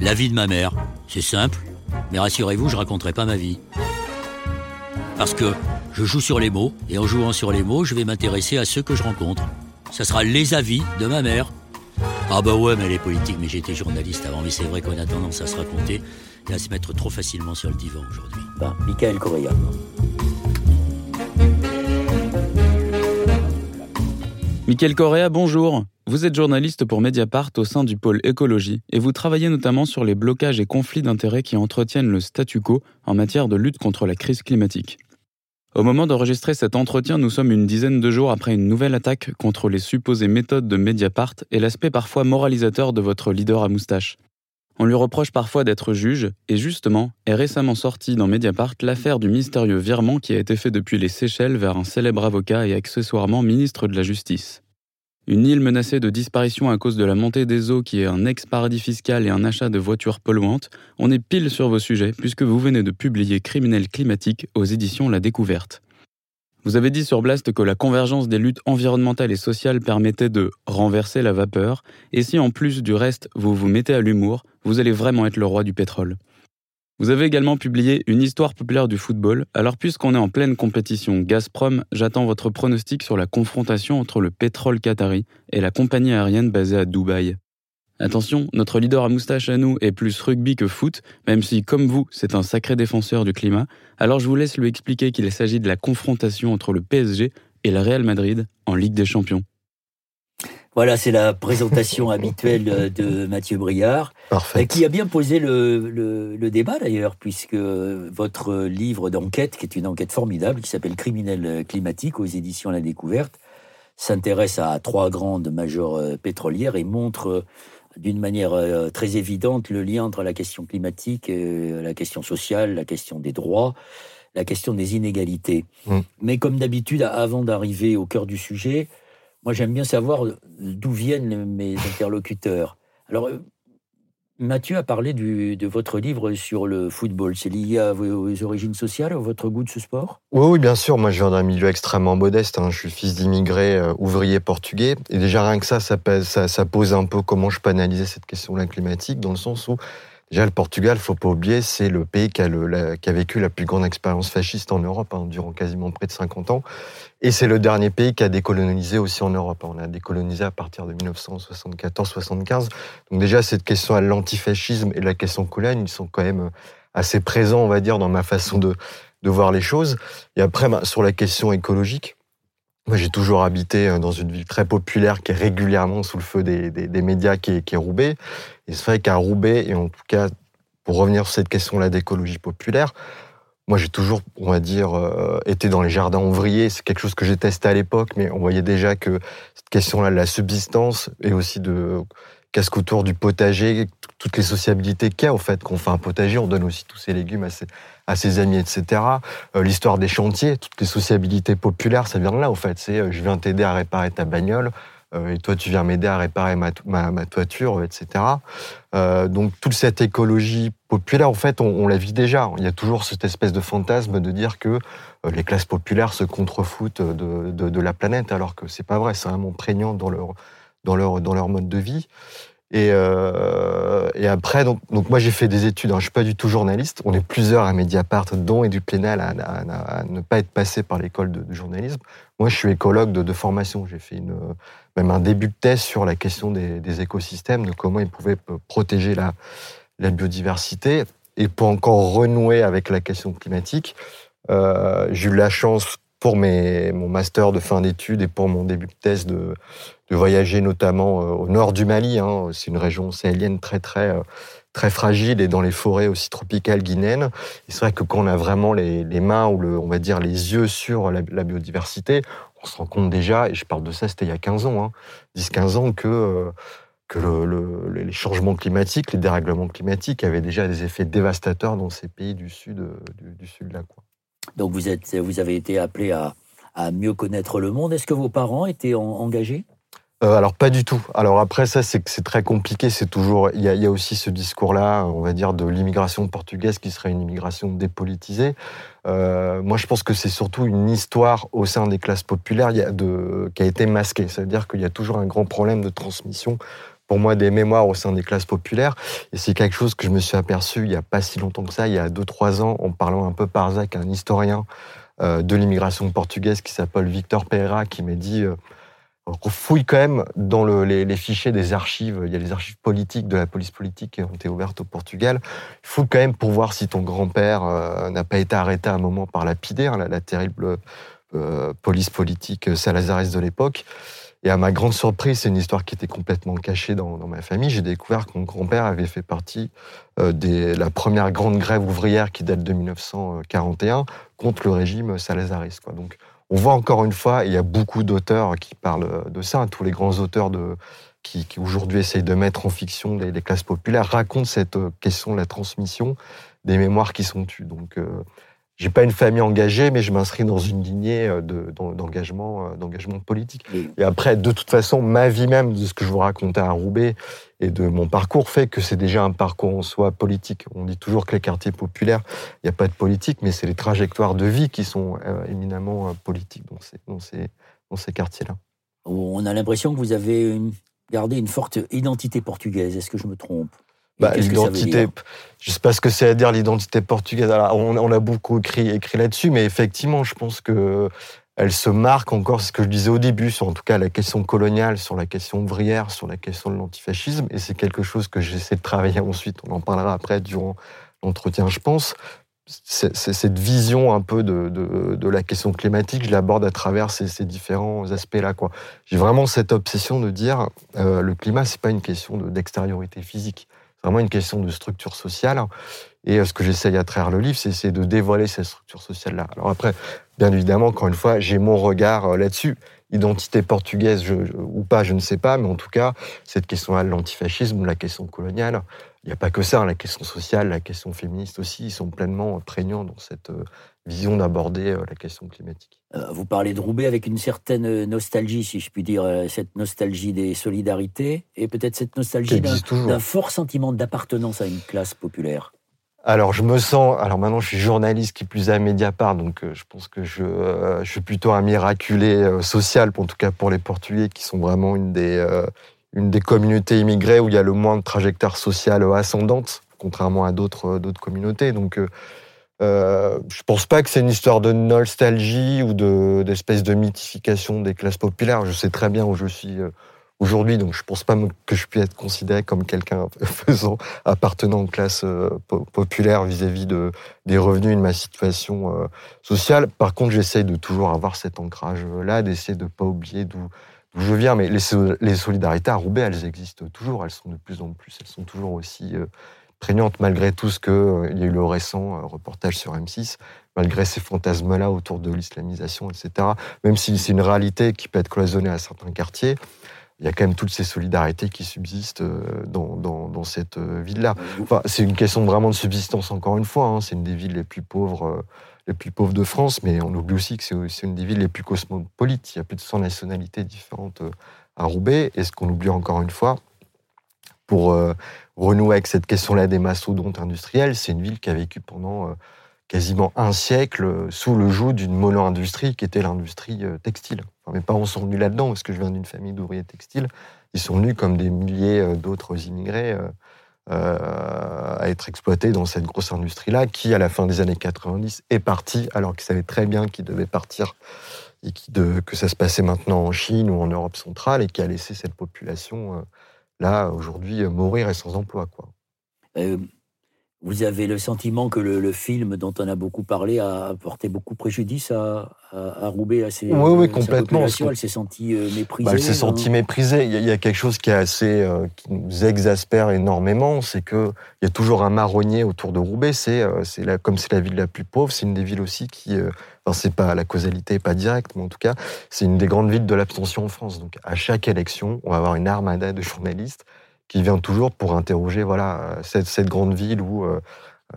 La vie de ma mère, c'est simple, mais rassurez-vous, je raconterai pas ma vie. Parce que je joue sur les mots, et en jouant sur les mots, je vais m'intéresser à ceux que je rencontre. Ça sera les avis de ma mère. Ah bah ouais, mais elle est politique, mais j'étais journaliste avant, mais c'est vrai qu'on a tendance à se raconter et à se mettre trop facilement sur le divan aujourd'hui. Ben, Michael Correa. Michael Correa, bonjour. Vous êtes journaliste pour Mediapart au sein du pôle écologie et vous travaillez notamment sur les blocages et conflits d'intérêts qui entretiennent le statu quo en matière de lutte contre la crise climatique. Au moment d'enregistrer cet entretien, nous sommes une dizaine de jours après une nouvelle attaque contre les supposées méthodes de Mediapart et l'aspect parfois moralisateur de votre leader à moustache. On lui reproche parfois d'être juge, et justement, est récemment sortie dans Mediapart l'affaire du mystérieux virement qui a été fait depuis les Seychelles vers un célèbre avocat et accessoirement ministre de la Justice. Une île menacée de disparition à cause de la montée des eaux qui est un ex-paradis fiscal et un achat de voitures polluantes, on est pile sur vos sujets puisque vous venez de publier Criminel climatique aux éditions La Découverte. Vous avez dit sur Blast que la convergence des luttes environnementales et sociales permettait de renverser la vapeur, et si en plus du reste vous vous mettez à l'humour, vous allez vraiment être le roi du pétrole. Vous avez également publié une histoire populaire du football, alors puisqu'on est en pleine compétition Gazprom, j'attends votre pronostic sur la confrontation entre le pétrole qatari et la compagnie aérienne basée à Dubaï. Attention, notre leader à moustache à nous est plus rugby que foot, même si, comme vous, c'est un sacré défenseur du climat. Alors je vous laisse lui expliquer qu'il s'agit de la confrontation entre le PSG et le Real Madrid en Ligue des Champions. Voilà, c'est la présentation habituelle de Mathieu Briard, Parfait. qui a bien posé le, le- le débat d'ailleurs, puisque votre livre d'enquête, qui est une enquête formidable, qui s'appelle Criminel climatique aux éditions La Découverte, s'intéresse à trois grandes majors euh, pétrolières et montre euh, d'une manière euh, très évidente le lien entre la question climatique, et la question sociale, la question des droits, la question des inégalités. Mm. Mais comme d'habitude, avant d'arriver au cœur du sujet, moi j'aime bien savoir d'où viennent mes interlocuteurs. Alors, Mathieu a parlé de votre livre sur le football. C'est lié à vos, vos origines sociales, à votre goût de ce sport? Oui, bien sûr. Moi, je viens d'un milieu extrêmement modeste. hein. Je suis fils d'immigrés euh, ouvriers portugais. Et déjà, rien que ça ça, ça, ça pose un peu comment je peux analyser cette question-là climatique, dans le sens où, déjà, le Portugal, faut pas oublier, c'est le pays qui a, vécu la plus grande expérience fasciste en Europe, hein, durant quasiment près de 50 ans. Et c'est le dernier pays qui a décolonisé aussi en Europe. On a décolonisé à partir de 1974-75. Donc déjà, cette question à l'antifascisme et la question coloniale, ils sont quand même assez présents, on va dire, dans ma façon de, voir les choses. Et après, bah, sur la question écologique, moi, j'ai toujours habité euh, dans une ville très populaire qui est régulièrement sous le feu des, médias, qui est, qui. Et c'est vrai qu'à Roubaix, et en tout cas, pour revenir sur cette question-là d'écologie populaire, moi, j'ai toujours, on va dire, euh, été dans les jardins ouvriers. C'est quelque chose que j'ai testé à l'époque, mais on voyait déjà que cette question-là de la subsistance et aussi de qu'est-ce qu'autour du potager, toutes les sociabilités qu'il y a, au fait, qu'on fait un potager, on donne aussi tous ses légumes à ses, amis, etc. Euh, L'histoire des chantiers, toutes les sociabilités populaires, ça vient de là, au fait. C'est euh, je viens t'aider à réparer ta bagnole, et toi, tu viens m'aider à réparer ma, ma, toiture, euh, etc. Euh, donc, toute cette écologie populaire, en fait, on, on la vit déjà. Il y a toujours cette espèce de fantasme de dire que euh, les classes populaires se contrefoutent de, de, de la planète, alors que c'est pas vrai. C'est vraiment prégnant dans leur, dans leur, dans leur mode de vie. Et, euh, et après, donc, moi j'ai fait des études, hein, je suis pas du tout journaliste, on est plusieurs à Mediapart, dont et du Plénal, à, ne pas être passé par l'école de, journalisme. Moi je suis écologue de, formation, j'ai fait même un début de thèse sur la question des, écosystèmes, de comment ils pouvaient p- protéger la, la biodiversité. Et pour encore renouer avec la question climatique, euh, j'ai eu la chance pour mes, mon master de fin d'études et pour mon début de thèse de, de voyager notamment euh, au nord du Mali. hein. C'est une région sahélienne très très euh, très fragile et dans les forêts aussi tropicales guinéennes. Et c'est vrai que quand on a vraiment les, les mains ou le, on va dire les yeux sur la, biodiversité, on se rend compte déjà, et je parle de ça, c'était il y a 15 ans, hein, 10-15 ans, que euh, que le- le- les changements climatiques, les dérèglements climatiques avaient déjà des effets dévastateurs dans ces pays du sud, du, du sud là. Quoi. Donc vous, êtes, vous avez été appelé à, à mieux connaître le monde. Est-ce que vos parents étaient en- engagés? Euh, alors pas du tout. Alors après ça c'est très compliqué. C'est toujours il y a, aussi ce discours-là, on va dire de l'immigration portugaise qui serait une immigration dépolitisée. Euh, moi je pense que c'est surtout une histoire au sein des classes populaires qui a été masquée. C'est-à-dire qu'il y a toujours un grand problème de transmission pour moi des mémoires au sein des classes populaires. Et c'est quelque chose que je me suis aperçu il n'y a pas si longtemps que ça, il y a 2-3 ans, en parlant un peu par Zach, un historien euh, de l'immigration portugaise qui s'appelle Victor Pereira, qui m'a dit euh, fouille quand même dans les, fichiers des archives. Il y a les archives politiques de la police politique qui ont été ouvertes au Portugal. Il faut quand même pour voir si ton grand-père euh, n'a pas été arrêté à un moment par la hein, la, terrible police politique salazares de l'époque. Et à ma grande surprise, c'est une histoire qui était complètement cachée dans, ma famille. J'ai découvert que mon grand-père avait fait partie euh, de la première grande grève ouvrière qui date de 1941 contre le régime salazariste. Donc, on voit encore une fois, il y a beaucoup d'auteurs qui parlent de ça. Tous les grands auteurs qui, aujourd'hui essayent de mettre en fiction les, classes populaires racontent cette euh, question de la transmission des mémoires qui sont tues. Euh, j'ai pas une famille engagée, mais je m'inscris dans une lignée euh, d'engagement, euh, d'engagement politique. Et après, de toute façon, ma vie même, de ce que je vous racontais à Roubaix et de mon parcours, fait que c'est déjà un parcours en soi politique. On dit toujours que les quartiers populaires, il n'y a pas de politique, mais c'est les trajectoires de vie qui sont euh, éminemment politiques dans ces, dans ces, dans ces quartiers-là. On a l'impression que vous avez gardé une forte identité portugaise. Est-ce que je me trompe? Bah, l'identité, je sais pas ce que c'est à dire l'identité portugaise. on, a beaucoup écrit, écrit là-dessus, mais effectivement, je pense que elle se marque encore, ce que je disais au début, sur en tout cas la question coloniale, sur la question ouvrière, sur la question de l'antifascisme, et c'est quelque chose que j'essaie de travailler ensuite. On en parlera après durant l'entretien, je pense. C'est, cette vision un peu de, de, la question climatique, je l'aborde à travers ces, ces différents aspects-là. Quoi. J'ai vraiment cette obsession de dire euh, le climat, c'est pas une question d'extériorité physique. C'est vraiment une question de structure sociale. Et euh, ce que j'essaye à travers le livre, c'est de dévoiler cette structure sociale-là. Alors après, bien évidemment, encore une fois, j'ai mon regard euh, là-dessus. Identité portugaise ou pas, je ne sais pas, mais en tout cas, cette question-là, l'antifascisme, la question coloniale, il n'y a pas que ça, hein, la question sociale, la question féministe aussi, ils sont pleinement prégnants dans cette euh, vision d'aborder la question climatique. Vous parlez de Roubaix avec une certaine nostalgie, si je puis dire, cette nostalgie des solidarités, et peut-être cette nostalgie d'un fort sentiment d'appartenance à une classe populaire. Alors, je me sens. Alors maintenant, je suis journaliste qui plus à Mediapart, donc je pense que je, je suis plutôt un miraculé social, en tout cas pour les Portugais, qui sont vraiment une des, une des communautés immigrées où il y a le moins de trajectoire sociale ascendante, contrairement à d'autres d'autres communautés. Donc, euh, je pense pas que c'est une histoire de nostalgie ou de d'espèce de mythification des classes populaires. Je sais très bien où je suis euh, aujourd'hui, donc je pense pas que je puisse être considéré comme quelqu'un faisant appartenant aux classes euh, populaires vis-à-vis de des revenus et de ma situation euh, sociale. Par contre, j'essaye de toujours avoir cet ancrage-là, d'essayer de pas oublier d'où je viens. Mais les solidarités à Roubaix, elles existent toujours. Elles sont de plus en plus. Elles sont toujours aussi prégnante malgré tout ce qu'il euh, y a eu le récent euh, reportage sur M6, malgré ces fantasmes-là autour de l'islamisation, etc. Même si c'est une réalité qui peut être cloisonnée à certains quartiers, il y a quand même toutes ces solidarités qui subsistent euh, dans, dans, cette ville-là. Enfin, c'est une question vraiment de subsistance, encore une fois. Hein. C'est une des villes les plus pauvres les plus pauvres de France, mais on oublie aussi que c'est une des villes les plus cosmopolites. Il y a plus de 100 nationalités différentes à Roubaix. Et ce qu'on oublie encore une fois, pour renouer avec cette question-là des mastodontes industriels, c'est une ville qui a vécu pendant euh, quasiment un siècle euh, sous le joug d'une mono-industrie qui était l'industrie euh, textile. mes parents sont venus là-dedans parce que je viens d'une famille d'ouvriers textiles. Ils sont venus comme des milliers d'autres immigrés à être exploités dans cette grosse industrie-là qui, à la fin des années 90, est partie alors qu'ils savaient très bien qu'ils devaient partir et que ça se passait maintenant en Chine ou en Europe centrale et qui a laissé cette population là, aujourd'hui, mourir et sans emploi. Quoi. Euh, vous avez le sentiment que le, film dont on a beaucoup parlé a apporté beaucoup préjudice à, à, Roubaix, à ses, oui, oui, complètement. Elle s'est sentie euh, méprisée. Bah, elle s'est sentie méprisée. Il y, a, quelque chose qui est assez, euh, qui nous exaspère énormément, c'est que il y a toujours un marronnier autour de Roubaix. C'est, c'est comme c'est la ville la plus pauvre, c'est une des villes aussi qui, c'est pas la causalité pas directe, mais en tout cas c'est une des grandes villes de l'abstention en France. Donc à chaque élection, on va avoir une armada de journalistes qui vient toujours pour interroger voilà cette, cette grande ville où euh, euh,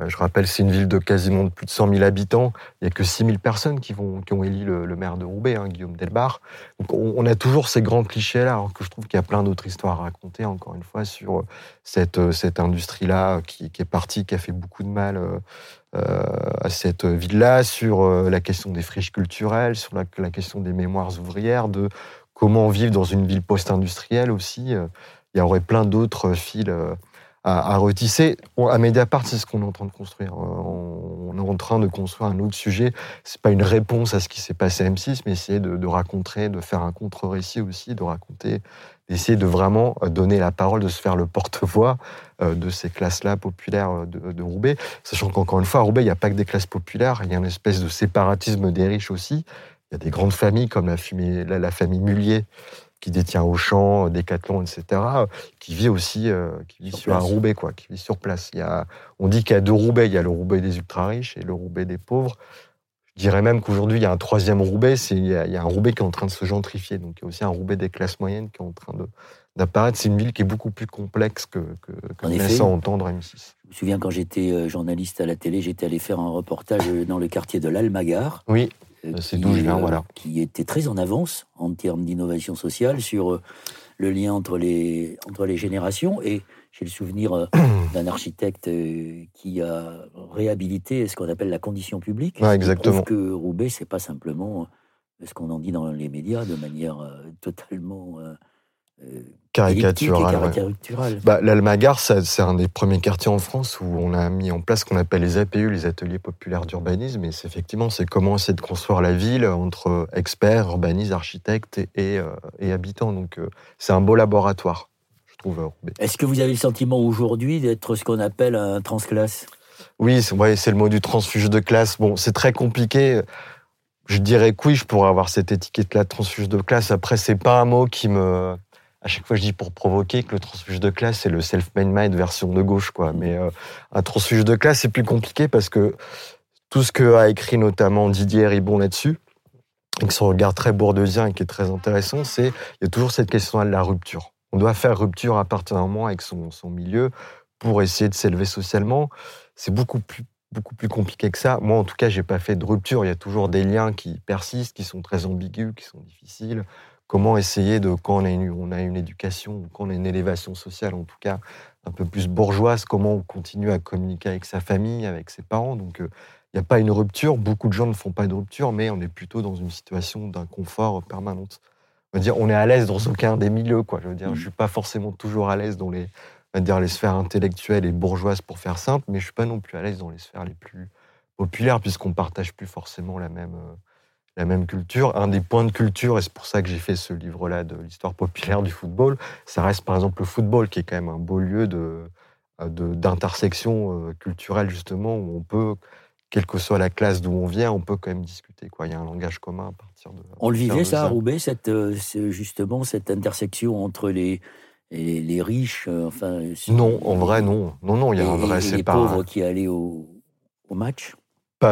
je rappelle, c'est une ville de quasiment plus de 100 000 habitants. Il n'y a que 6 000 personnes qui, ont élu le, maire de Roubaix, hein, Guillaume Delbar. Donc on, a toujours ces grands clichés-là, alors que je trouve qu'il y a plein d'autres histoires à raconter, encore une fois, sur euh, cette, cette industrie-là qui, est partie, qui a fait beaucoup de mal à cette ville-là, sur la question des friches culturelles, sur la question des mémoires ouvrières, de comment vivre dans une ville post-industrielle aussi il y aurait plein d'autres fils à, retisser. à Mediapart, c'est ce qu'on est en train de construire. On est en train de construire un autre sujet. C'est pas une réponse à ce qui s'est passé à M6, mais essayer de, raconter, de faire un contre-récit aussi, de raconter, d'essayer de vraiment donner la parole, de se faire le porte-voix euh, de ces classes-là populaires de, Roubaix. Sachant qu'encore une fois, à Roubaix, il n'y a pas que des classes populaires, il y a une espèce de séparatisme des riches aussi. Il y a des grandes familles comme la famille Mullier, qui détient Auchan, Decathlon, etc., qui vit aussi euh, qui vit sur, un Roubaix, quoi, qui vit sur place. Il y a, on dit qu'il y a deux Roubaix, il y a le Roubaix des ultra-riches et le Roubaix des pauvres. Je dirais même qu'aujourd'hui, il y a un troisième Roubaix, c'est, il, y a, un Roubaix qui est en train de se gentrifier. Donc il y a aussi un Roubaix des classes moyennes qui est en train de, d'apparaître. C'est une ville qui est beaucoup plus complexe que, que, que laisse entendre M6. Je me souviens quand j'étais euh, journaliste à la télé, j'étais allé faire un reportage dans le quartier de l'Almagar. Oui. Euh, c'est d'où je viens, voilà. Qui était très en avance en termes d'innovation sociale sur euh, le lien entre les, entre les générations. Et j'ai le souvenir euh, d'un architecte qui a réhabilité ce qu'on appelle la condition publique. Ouais, exactement. que Roubaix, c'est pas simplement ce qu'on en dit dans les médias de manière totalement caricatural. Bah, L'Almagar, c'est un des premiers quartiers en France où on a mis en place ce qu'on appelle les APU, les ateliers populaires d'urbanisme. Et c'est effectivement, c'est comment essayer de construire la ville entre experts, urbanistes, architectes et, euh, habitants. Donc euh, c'est un beau laboratoire, je trouve. Euh, Est-ce que vous avez le sentiment aujourd'hui d'être ce qu'on appelle un transclasse? Oui, c'est le mot du transfuge de classe. Bon, c'est très compliqué. Je dirais que oui, je pourrais avoir cette étiquette-là de transfuge de classe. Après, c'est pas un mot qui me à chaque fois je dis pour provoquer que le transfuge de classe c'est le self-made mind version de gauche quoi. Mais euh, un transfuge de classe c'est plus compliqué parce que tout ce que a écrit notamment Didier Ribon là-dessus, avec son regard très bourdeusien et qui est très intéressant, c'est il y a toujours cette question de la rupture. On doit faire rupture à partir d'un moment avec son, son milieu pour essayer de s'élever socialement. C'est beaucoup plus beaucoup plus compliqué que ça. Moi, en tout cas, j'ai pas fait de rupture. Il y a toujours des liens qui persistent, qui sont très ambigus, qui sont difficiles comment essayer de, quand on a une, on a une éducation, quand on a une élévation sociale, en tout cas, un peu plus bourgeoise, comment on continue à communiquer avec sa famille, avec ses parents. Donc, euh, il n'y a pas une rupture. Beaucoup de gens ne font pas de rupture, mais on est plutôt dans une situation d'inconfort permanente. On dire, on est à l'aise dans aucun des milieux, quoi. Je veux dire, je suis pas forcément toujours à l'aise dans les, dire, les sphères intellectuelles et bourgeoises, pour faire simple, mais je suis pas non plus à l'aise dans les sphères les plus populaires, puisqu'on partage plus forcément la même, euh, la même culture. Un des points de culture, et c'est pour ça que j'ai fait ce livre-là de l'histoire populaire du football, ça reste par exemple le football, qui est quand même un beau lieu de, d'intersection euh, culturelle, justement, où on peut, quelle que soit la classe d'où on vient, on peut quand même discuter. Quoi. Il y a un langage commun à partir de. On le vivait, ça, à Roubaix, cette, euh, justement, cette intersection entre les. Les, riches, euh, enfin. Non, en vrai, non. Non, non, il y a un vrai et Les pauvres qui allaient au, au match?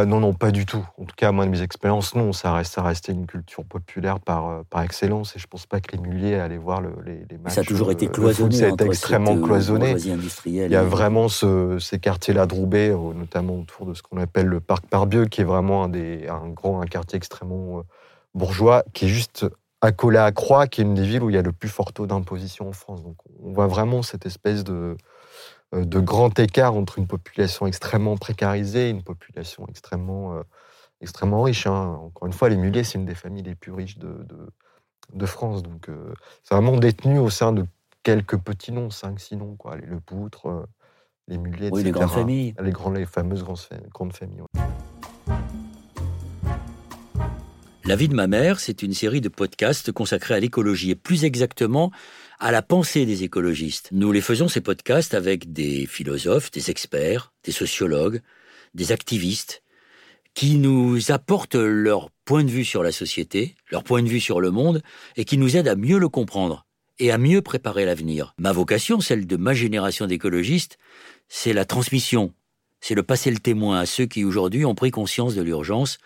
Non, non, pas du tout. En tout cas, moi, de mes expériences, non, ça reste, ça restait une culture populaire par, euh, par excellence. Et je pense pas que les muliers allaient voir les, les, matchs. Ça a toujours été euh, cloisonné. Ça a été extrêmement euh, cloisonné. Il y a vraiment ces quartiers-là de Roubaix, notamment autour de ce qu'on appelle le parc Parbieu, qui est vraiment un, des, un grand, un quartier extrêmement bourgeois, qui est juste accolé à Croix, qui est une des villes où il y a le plus fort taux d'imposition en France. Donc, on voit vraiment cette espèce de de grand écart entre une population extrêmement précarisée et une population extrêmement, euh, extrêmement riche. Hein. Encore une fois, les Muliers, c'est une des familles les plus riches de, de, France. Donc, euh, c'est vraiment détenu au sein de quelques petits noms, cinq, six noms, quoi. Les Le Poutre, les Muliers, oui, les grandes familles. Les, grands, les fameuses grandes, familles. La vie de ma mère, c'est une série de podcasts consacrés à l'écologie et plus exactement à la pensée des écologistes. Nous les faisons ces podcasts avec des philosophes, des experts, des sociologues, des activistes, qui nous apportent leur point de vue sur la société, leur point de vue sur le monde, et qui nous aident à mieux le comprendre et à mieux préparer l'avenir. Ma vocation, celle de ma génération d'écologistes, c'est la transmission, c'est le passer le témoin à ceux qui aujourd'hui ont pris conscience de l'urgence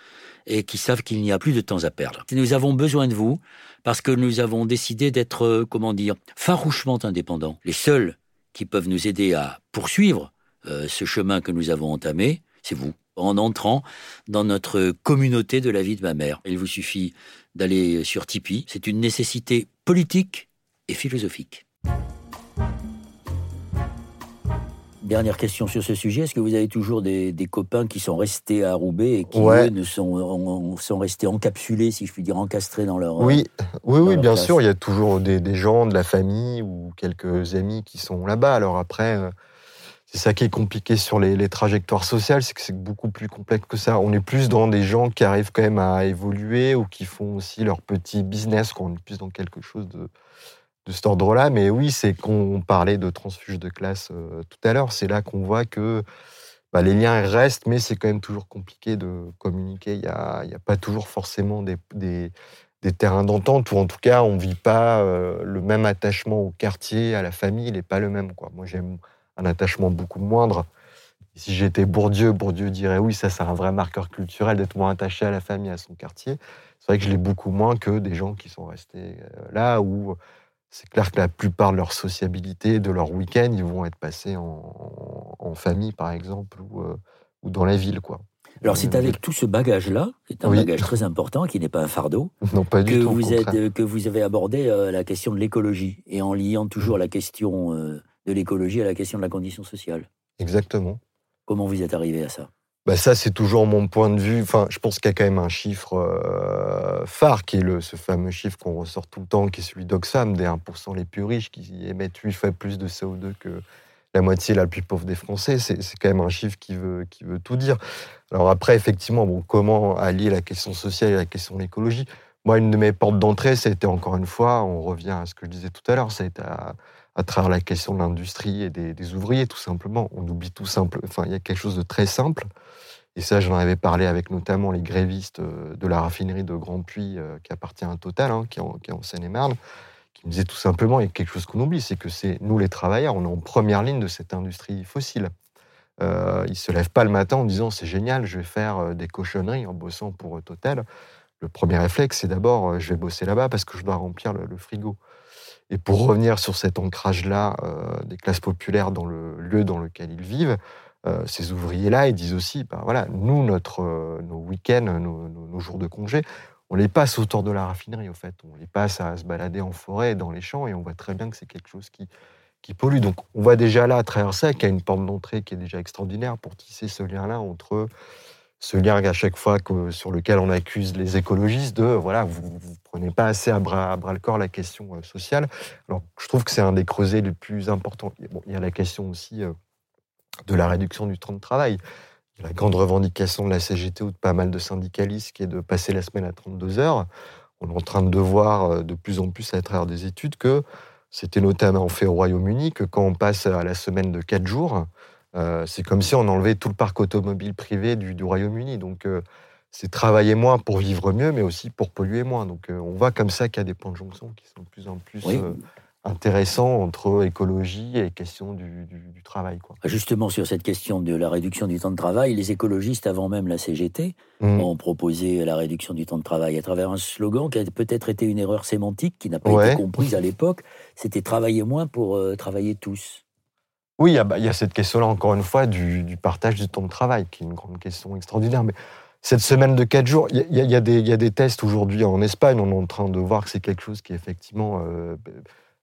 et qui savent qu'il n'y a plus de temps à perdre. Nous avons besoin de vous parce que nous avons décidé d'être, euh, comment dire, farouchement indépendants. Les seuls qui peuvent nous aider à poursuivre euh, ce chemin que nous avons entamé, c'est vous, en entrant dans notre communauté de la vie de ma mère. Il vous suffit d'aller sur Tipeee. C'est une nécessité politique et philosophique. Dernière question sur ce sujet. Est-ce que vous avez toujours des, des copains qui sont restés à Roubaix et qui Ouais. eux, ne sont, sont restés encapsulés, si je puis dire, encastrés dans leur... Oui, oui, oui, leur bien sûr, il y a toujours des, des gens de la famille ou quelques amis qui sont là-bas. Alors après, euh, c'est ça qui est compliqué sur les, les trajectoires sociales, c'est que c'est beaucoup plus complexe que ça. On est plus dans des gens qui arrivent quand même à évoluer ou qui font aussi leur petit business, qu'on est plus dans quelque chose de, de cet ordre-là. Mais oui, c'est qu'on parlait de transfuge de classe euh, tout à l'heure, c'est là qu'on voit que bah, les liens restent, mais c'est quand même toujours compliqué de communiquer. Il n'y a, a pas toujours forcément des, des, terrains d'entente, ou en tout cas, on ne vit pas euh, le même attachement au quartier, à la famille, il n'est pas le même. Moi, j'aime un attachement beaucoup moindre. Si j'étais Bourdieu, Bourdieu dirait oui, ça c'est un vrai marqueur culturel d'être moins attaché à la famille, à son quartier. C'est vrai que je l'ai beaucoup moins que des gens qui sont restés euh, là où c'est clair que la plupart de leur sociabilité, de leur week-end, ils vont être passés en, en famille, par exemple, ou, euh, ou dans la ville. Quoi. Alors c'est avec tout ce bagage-là, qui est un Oui. bagage très important, qui n'est pas un fardeau, Non, pas que tout. vous, êtes, contraire. euh, que vous avez abordé euh, la question de l'écologie, et en liant Mmh. toujours la question euh, de l'écologie à la question de la condition sociale. Exactement. Comment vous êtes arrivé à ça? Bah ça, c'est toujours mon point de vue. Enfin, je pense qu'il y a quand même un chiffre euh, phare, qui est le, ce fameux chiffre qu'on ressort tout le temps, qui est celui d'Oxfam, des 1% les plus riches, qui émettent 8 fois plus de CO2 que la moitié la plus pauvre des Français. C'est quand même un chiffre qui veut, qui veut tout dire. Alors après, effectivement, bon, comment allier la question sociale et la question de l'écologie? Moi, une de mes portes d'entrée, ça a été encore une fois, on revient à ce que je disais tout à l'heure, ça a été à, à travers la question de l'industrie et des, ouvriers, tout simplement. On oublie tout simple. Enfin, il y a quelque chose de très simple. Et ça, j'en avais parlé avec notamment les grévistes euh, de la raffinerie de Grand Puy, euh, qui appartient à Total, hein, qui, est en, Seine-et-Marne, qui me disait tout simplement, il y a quelque chose qu'on oublie, c'est que c'est nous les travailleurs, on est en première ligne de cette industrie fossile. Euh, ils se lèvent pas le matin en disant c'est génial, je vais faire des cochonneries en bossant pour Total. Le premier réflexe, c'est d'abord je vais bosser là-bas parce que je dois remplir le frigo. Et pour revenir sur cet ancrage-là euh, des classes populaires dans le lieu dans lequel ils vivent, euh, ces ouvriers-là, ils disent aussi, bah, voilà, nous, notre, euh, nos week-ends, nos, nos- jours de congé, on les passe autour de la raffinerie, au fait. On les passe à se balader en forêt, dans les champs, et on voit très bien que c'est quelque chose qui, qui pollue. Donc, on voit déjà là, à travers ça, qu'il y a une porte d'entrée qui est déjà extraordinaire pour tisser ce lien-là entre ce lien à chaque fois sur lequel on accuse les écologistes de, voilà, vous ne prenez pas assez à bras, à bras le corps la question euh, sociale. Alors, je trouve que c'est un des creusets les plus importants. Bon, il y a la question aussi euh, de la réduction du temps de travail. Il y a la grande revendication de la CGT ou de pas mal de syndicalistes qui est de passer la semaine à 32 heures. On est en train de voir euh, de plus en plus à travers des études que c'était notamment fait au Royaume-Uni que quand on passe à la semaine de 4 jours, euh, c'est comme si on enlevait tout le parc automobile privé du, du Royaume-Uni. Donc euh, c'est travailler moins pour vivre mieux, mais aussi pour polluer moins. Donc euh, on voit comme ça qu'il y a des points de jonction qui sont de plus en plus Oui. intéressants entre écologie et question du, du- du travail. Quoi. Justement, sur cette question de la réduction du temps de travail, les écologistes, avant même la CGT, Mm. ont proposé la réduction du temps de travail à travers un slogan qui a peut-être été une erreur sémantique, qui n'a pas Ouais. été comprise à l'époque. C'était travailler moins pour travailler tous. Oui, il y a- bah, il y, a cette question-là, encore une fois, du, partage du temps de travail, qui est une grande question extraordinaire. Mais cette semaine de 4 jours, il y a, des- tests aujourd'hui en Espagne. On est en train de voir que c'est quelque chose qui est effectivement euh,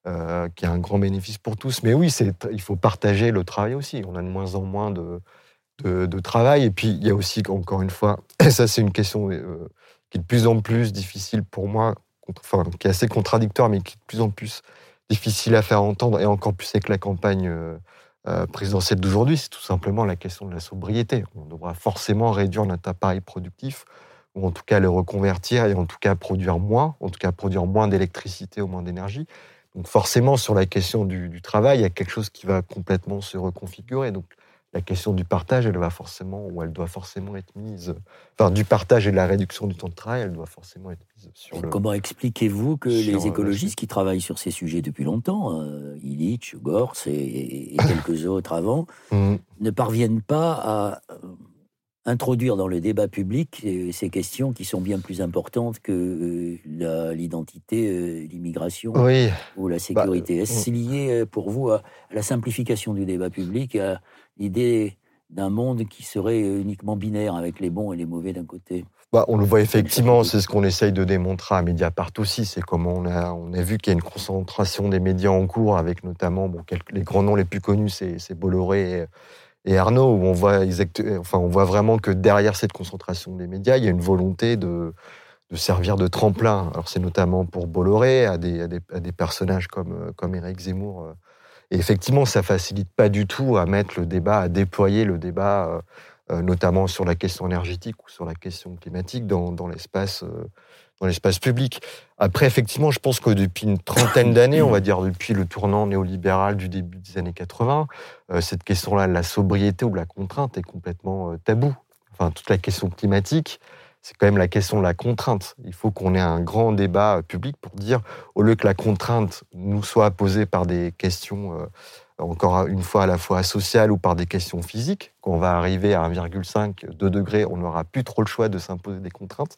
euh, qui a un grand bénéfice pour tous. Mais oui, il faut partager le travail aussi. On a de moins en moins de, travail. Et puis, il y a aussi, encore une fois, et ça, c'est une question euh, qui est de plus en plus difficile pour moi, enfin, qui est assez contradictoire, mais qui est de plus en plus difficile à faire entendre, et encore plus avec la campagne euh, présidentielle d'aujourd'hui, c'est tout simplement la question de la sobriété. On devra forcément réduire notre appareil productif, ou en tout cas le reconvertir, et en tout cas produire moins, en tout cas produire moins d'électricité ou moins d'énergie. Donc forcément, sur la question du, du travail, il y a quelque chose qui va complètement se reconfigurer. Donc la question du partage, elle va forcément, ou elle doit forcément être mise, enfin du partage et de la réduction du temps de travail, elle doit forcément être mise sur Et le. Comment expliquez-vous que sur, euh, les écologistes qui travaillent sur ces sujets depuis longtemps, euh, Illich, Gors et, et quelques autres avant, Mhm. ne parviennent pas à euh, introduire dans le débat public euh, ces questions qui sont bien plus importantes que euh, l'identité, euh, l'immigration Oui, ou la sécurité? euh, Est-ce lié euh, pour vous à, à la simplification du débat public, à l'idée d'un monde qui serait euh, uniquement binaire avec les bons et les mauvais d'un côté bah, on le voit effectivement, c'est ce qu'on essaye de démontrer à Mediapart aussi, c'est comment on a, on a vu qu'il y a une concentration des médias en cours, avec notamment bon, les grands noms les plus connus, c'est Bolloré et, Arnaud, où on voit, enfin, on voit vraiment que derrière cette concentration des médias, il y a une volonté de, de servir de tremplin. Alors c'est notamment pour Bolloré, à des, à des, à des personnages comme, comme Éric Zemmour. Et effectivement, ça facilite pas du tout à mettre le débat, à déployer le débat euh, notamment sur la question énergétique ou sur la question climatique dans, dans l'espace euh, dans l'espace public. Après, effectivement, je pense que depuis une trentaine d'années, on va dire depuis le tournant néolibéral du début des années 80, euh, cette question-là de la sobriété ou de la contrainte est complètement tabou. Enfin, toute la question climatique, c'est quand même la question de la contrainte. Il faut qu'on ait un grand débat public pour dire, au lieu que la contrainte nous soit posée par des questions encore une fois à la fois sociale ou par des questions physiques. Quand on va arriver à 1,5, 2 degrés, on n'aura plus trop le choix de s'imposer des contraintes.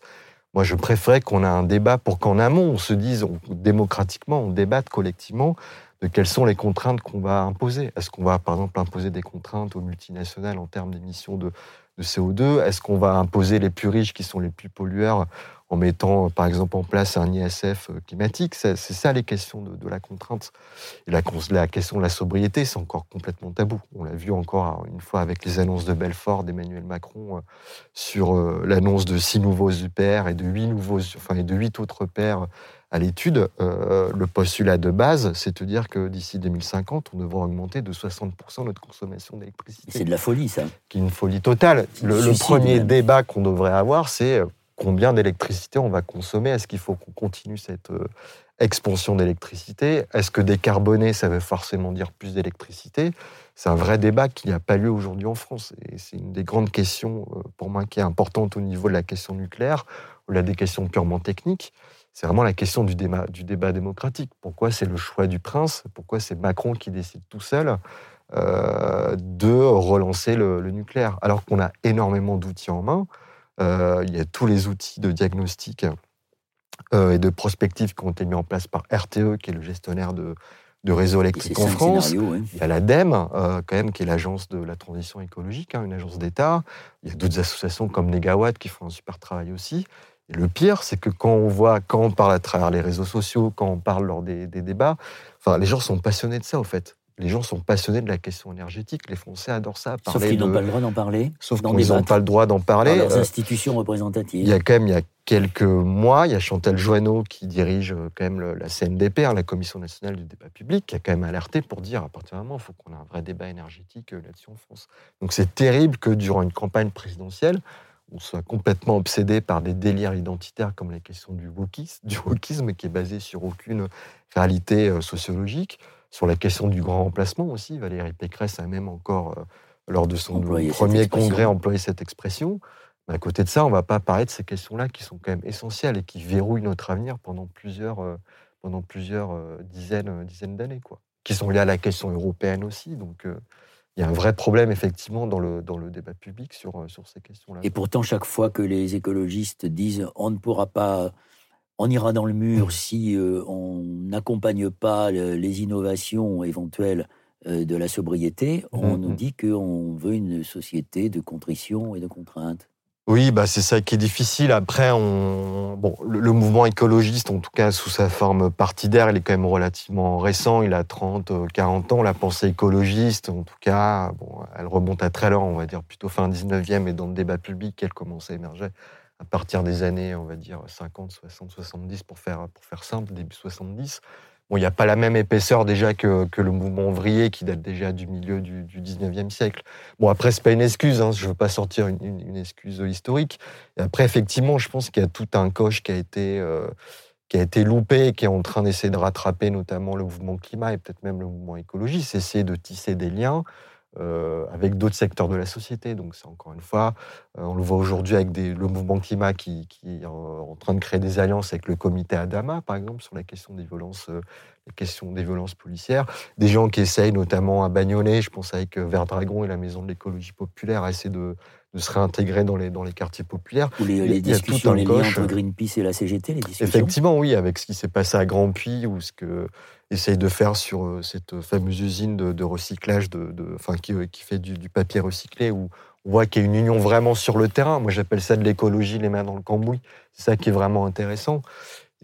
Moi, je préférais qu'on ait un débat pour qu'en amont, on se dise démocratiquement, on débatte collectivement de quelles sont les contraintes qu'on va imposer. Est-ce qu'on va, par exemple, imposer des contraintes aux multinationales en termes d'émissions de, de CO2 Est-ce qu'on va imposer les plus riches qui sont les plus pollueurs en mettant, par exemple, en place un ISF euh, climatique? C'est ça les questions de, la contrainte. La, la, question de la sobriété, c'est encore complètement tabou. On l'a vu encore une fois avec les annonces de Belfort d'Emmanuel Macron euh, sur euh, l'annonce de six nouveaux UPR et de huit nouveaux, et de huit autres paires à l'étude. le postulat de base, c'est de dire que d'ici 2050, on devra augmenter de 60% notre consommation d'électricité. C'est de la folie, ça. Qui est une folie totale. Le, le premier débat qu'on devrait avoir, c'est combien d'électricité on va consommer? Est-ce qu'il faut qu'on continue cette euh, expansion d'électricité? Est-ce que décarboner, ça veut forcément dire plus d'électricité? C'est un vrai débat qui n'a pas lieu aujourd'hui en France. Et c'est une des grandes questions, euh, pour moi, qui est importante au niveau de la question nucléaire, ou là des questions purement techniques. C'est vraiment la question du débat, du débat démocratique. Pourquoi c'est le choix du prince? Pourquoi c'est Macron qui décide tout seul euh, de relancer le nucléaire? Alors qu'on a énormément d'outils en main. Euh, il y a tous les outils de diagnostic euh, et de prospective qui ont été mis en place par RTE, qui est le gestionnaire de, de réseau électrique en France. Il y a l'ADEME, euh, quand même, qui est l'agence de la transition écologique, hein, une agence d'État. Il y a d'autres associations comme Negawatt qui font un super travail aussi. Et le pire, c'est que quand on voit, quand on parle à travers les réseaux sociaux, quand on parle lors des, des débats, enfin, les gens sont passionnés de ça, au fait les gens sont passionnés de la question énergétique. Les Français adorent ça. Sauf qu'ils n'ont pas le droit d'en parler. Sauf qu'ils n'ont pas le droit d'en parler. Dans leurs euh, institutions représentatives. Il y a quand même, il y a quelques mois, il y a Chantal Joanneau qui dirige euh, quand même la CNDP, hein, la Commission nationale du débat public, qui a quand même alerté pour dire à partir d'un moment, il faut qu'on ait un vrai débat énergétique euh, là-dessus en France. Donc c'est terrible que durant une campagne présidentielle, on soit complètement obsédé par des délires identitaires comme la question du wokisme, du wokisme qui est basé sur aucune réalité sociologique. Sur la question du grand remplacement aussi, Valérie Pécresse a même encore, euh, lors de son premier congrès, employé cette expression. Mais à côté de ça, on ne va pas parler de ces questions-là qui sont quand même essentielles et qui verrouillent notre avenir pendant plusieurs, euh, pendant plusieurs euh, dizaines, dizaines d'années, quoi. Qui sont liées à la question européenne aussi. Donc, il y a un vrai problème, effectivement, dans le, dans le débat public sur, sur ces questions-là. Et pourtant, chaque fois que les écologistes disent on ne pourra pas on ira dans le mur mmh. si euh, on n'accompagne pas les innovations éventuelles euh, de la sobriété. On mmh, nous mmh. dit qu'on veut une société de contrition et de contrainte. Oui, bah c'est ça qui est difficile. Après, le, mouvement écologiste, en tout cas sous sa forme partidaire, il est quand même relativement récent. Il a 30, 40 euh, ans. La pensée écologiste, en tout cas, elle remonte à très loin, on va dire plutôt fin 19e, et dans le débat public, elle commence à émerger à partir des années, on va dire, 50, 60, 70, pour faire, pour faire simple, début 70. Bon, il n'y a pas la même épaisseur déjà que, que, le mouvement ouvrier qui date déjà du milieu du, du 19e siècle. Bon, après, c'est pas une excuse, hein, je ne veux pas sortir une, excuse historique. Après, effectivement, je pense qu'il y a tout un coche qui a été, euh, qui a été loupé, qui est en train d'essayer de rattraper notamment le mouvement climat et peut-être même le mouvement écologie, c'est essayer de tisser des liens euh, avec d'autres secteurs de la société. Donc c'est encore une fois, euh, on le voit aujourd'hui avec le mouvement climat qui, qui, est en train de créer des alliances avec le comité Adama, par exemple, sur la question des violences, euh, la question des violences policières. Des gens qui essayent, notamment à Bagnolet, je pense avec Vert Dragon et la Maison de l'écologie populaire, à essayer de, de se réintégrer dans les, dans les quartiers populaires. Ou les, les discussions, les liens entre Greenpeace et la CGT, les discussions Effectivement, oui, avec ce qui s'est passé à Grand Puy ou ce que essaye de faire sur euh, cette fameuse usine de, recyclage, de, enfin, qui, qui, fait du, du, papier recyclé, où on voit qu'il y a une union vraiment sur le terrain. Moi, j'appelle ça de l'écologie, les mains dans le cambouis. C'est ça qui est vraiment intéressant.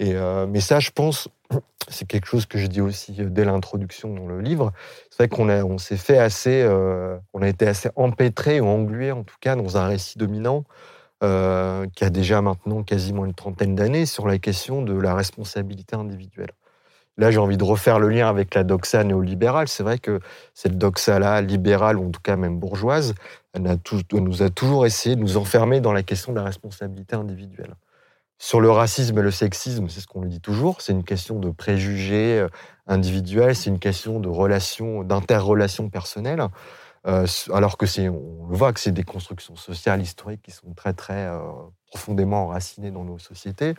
Euh, mais ça, je pense, c'est quelque chose que je dis aussi euh, dès l'introduction dans le livre. C'est vrai qu'on on s'est fait assez, euh, on a été assez empêtré ou englué en tout cas dans un récit dominant qui a déjà maintenant quasiment une trentaine d'années sur la question de la responsabilité individuelle. Là, j'ai envie de refaire le lien avec la doxa néolibérale. C'est vrai que cette doxa-là, libérale, ou en tout cas même bourgeoise, elle nous a toujours essayé de nous enfermer dans la question de la responsabilité individuelle. Sur le racisme et le sexisme, c'est ce qu'on le dit toujours, c'est une question de préjugés euh, individuels, c'est une question de relations, d'interrelations personnelles, euh, alors que c'est, on le voit que c'est des constructions sociales, historiques qui sont très très euh, profondément enracinées dans nos sociétés.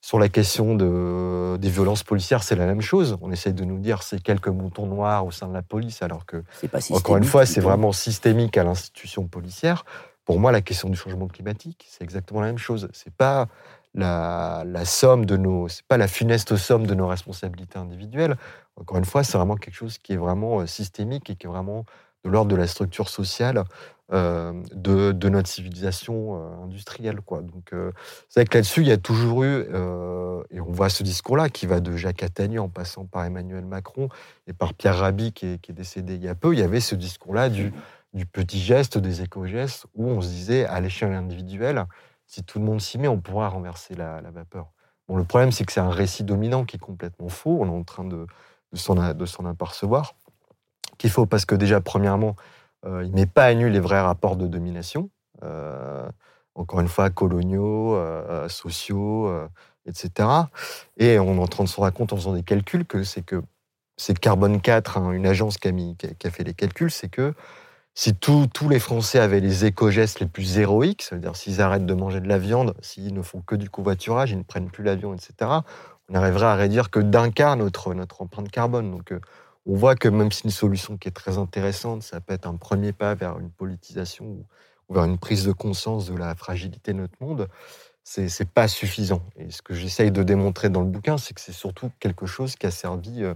Sur la question de, des violences policières, c'est la même chose. On essaie de nous dire c'est quelques moutons noirs au sein de la police, alors que, pas encore une fois, c'est vraiment systémique à l'institution policière. Pour moi, la question du changement climatique, c'est exactement la même chose. C'est pas la, somme de nos, c'est pas la funeste somme de nos responsabilités individuelles. Encore une fois, c'est vraiment quelque chose qui est vraiment euh, systémique et qui est vraiment de l'ordre de la structure sociale euh, de, notre civilisation euh, industrielle. Quoi. Donc, c'est vrai que là-dessus, il y a toujours eu, et on voit ce discours-là qui va de Jacques Attali en passant par Emmanuel Macron et par Pierre Rabhi qui est, qui est décédé il y a peu, il y avait ce discours-là du, du petit geste, des éco-gestes, où on se disait à l'échelle individuelle, si tout le monde s'y met, on pourra renverser la, vapeur. Bon, le problème, c'est que c'est un récit dominant qui est complètement faux. On est en train de, s'en apercevoir. Qu'il faut parce que déjà, premièrement, euh, il ne met pas à nu les vrais rapports de domination. Euh, encore une fois, coloniaux, euh, sociaux, etc. Et on est en train de se rendre compte en faisant des calculs que c'est que c'est Carbone 4, hein, une agence qui a, qui a, fait les calculs, c'est que si tous les Français avaient les éco-gestes les plus héroïques, c'est-à-dire s'ils arrêtent de manger de la viande, s'ils ne font que du covoiturage, ils ne prennent plus l'avion, etc., on arriverait à réduire que d'un quart notre, empreinte carbone. Donc, euh, on voit que même si une solution qui est très intéressante, ça peut être un premier pas vers une politisation ou, vers une prise de conscience de la fragilité de notre monde, c'est n'est pas suffisant. Et ce que j'essaye de démontrer dans le bouquin, c'est que c'est surtout quelque chose qui a servi euh,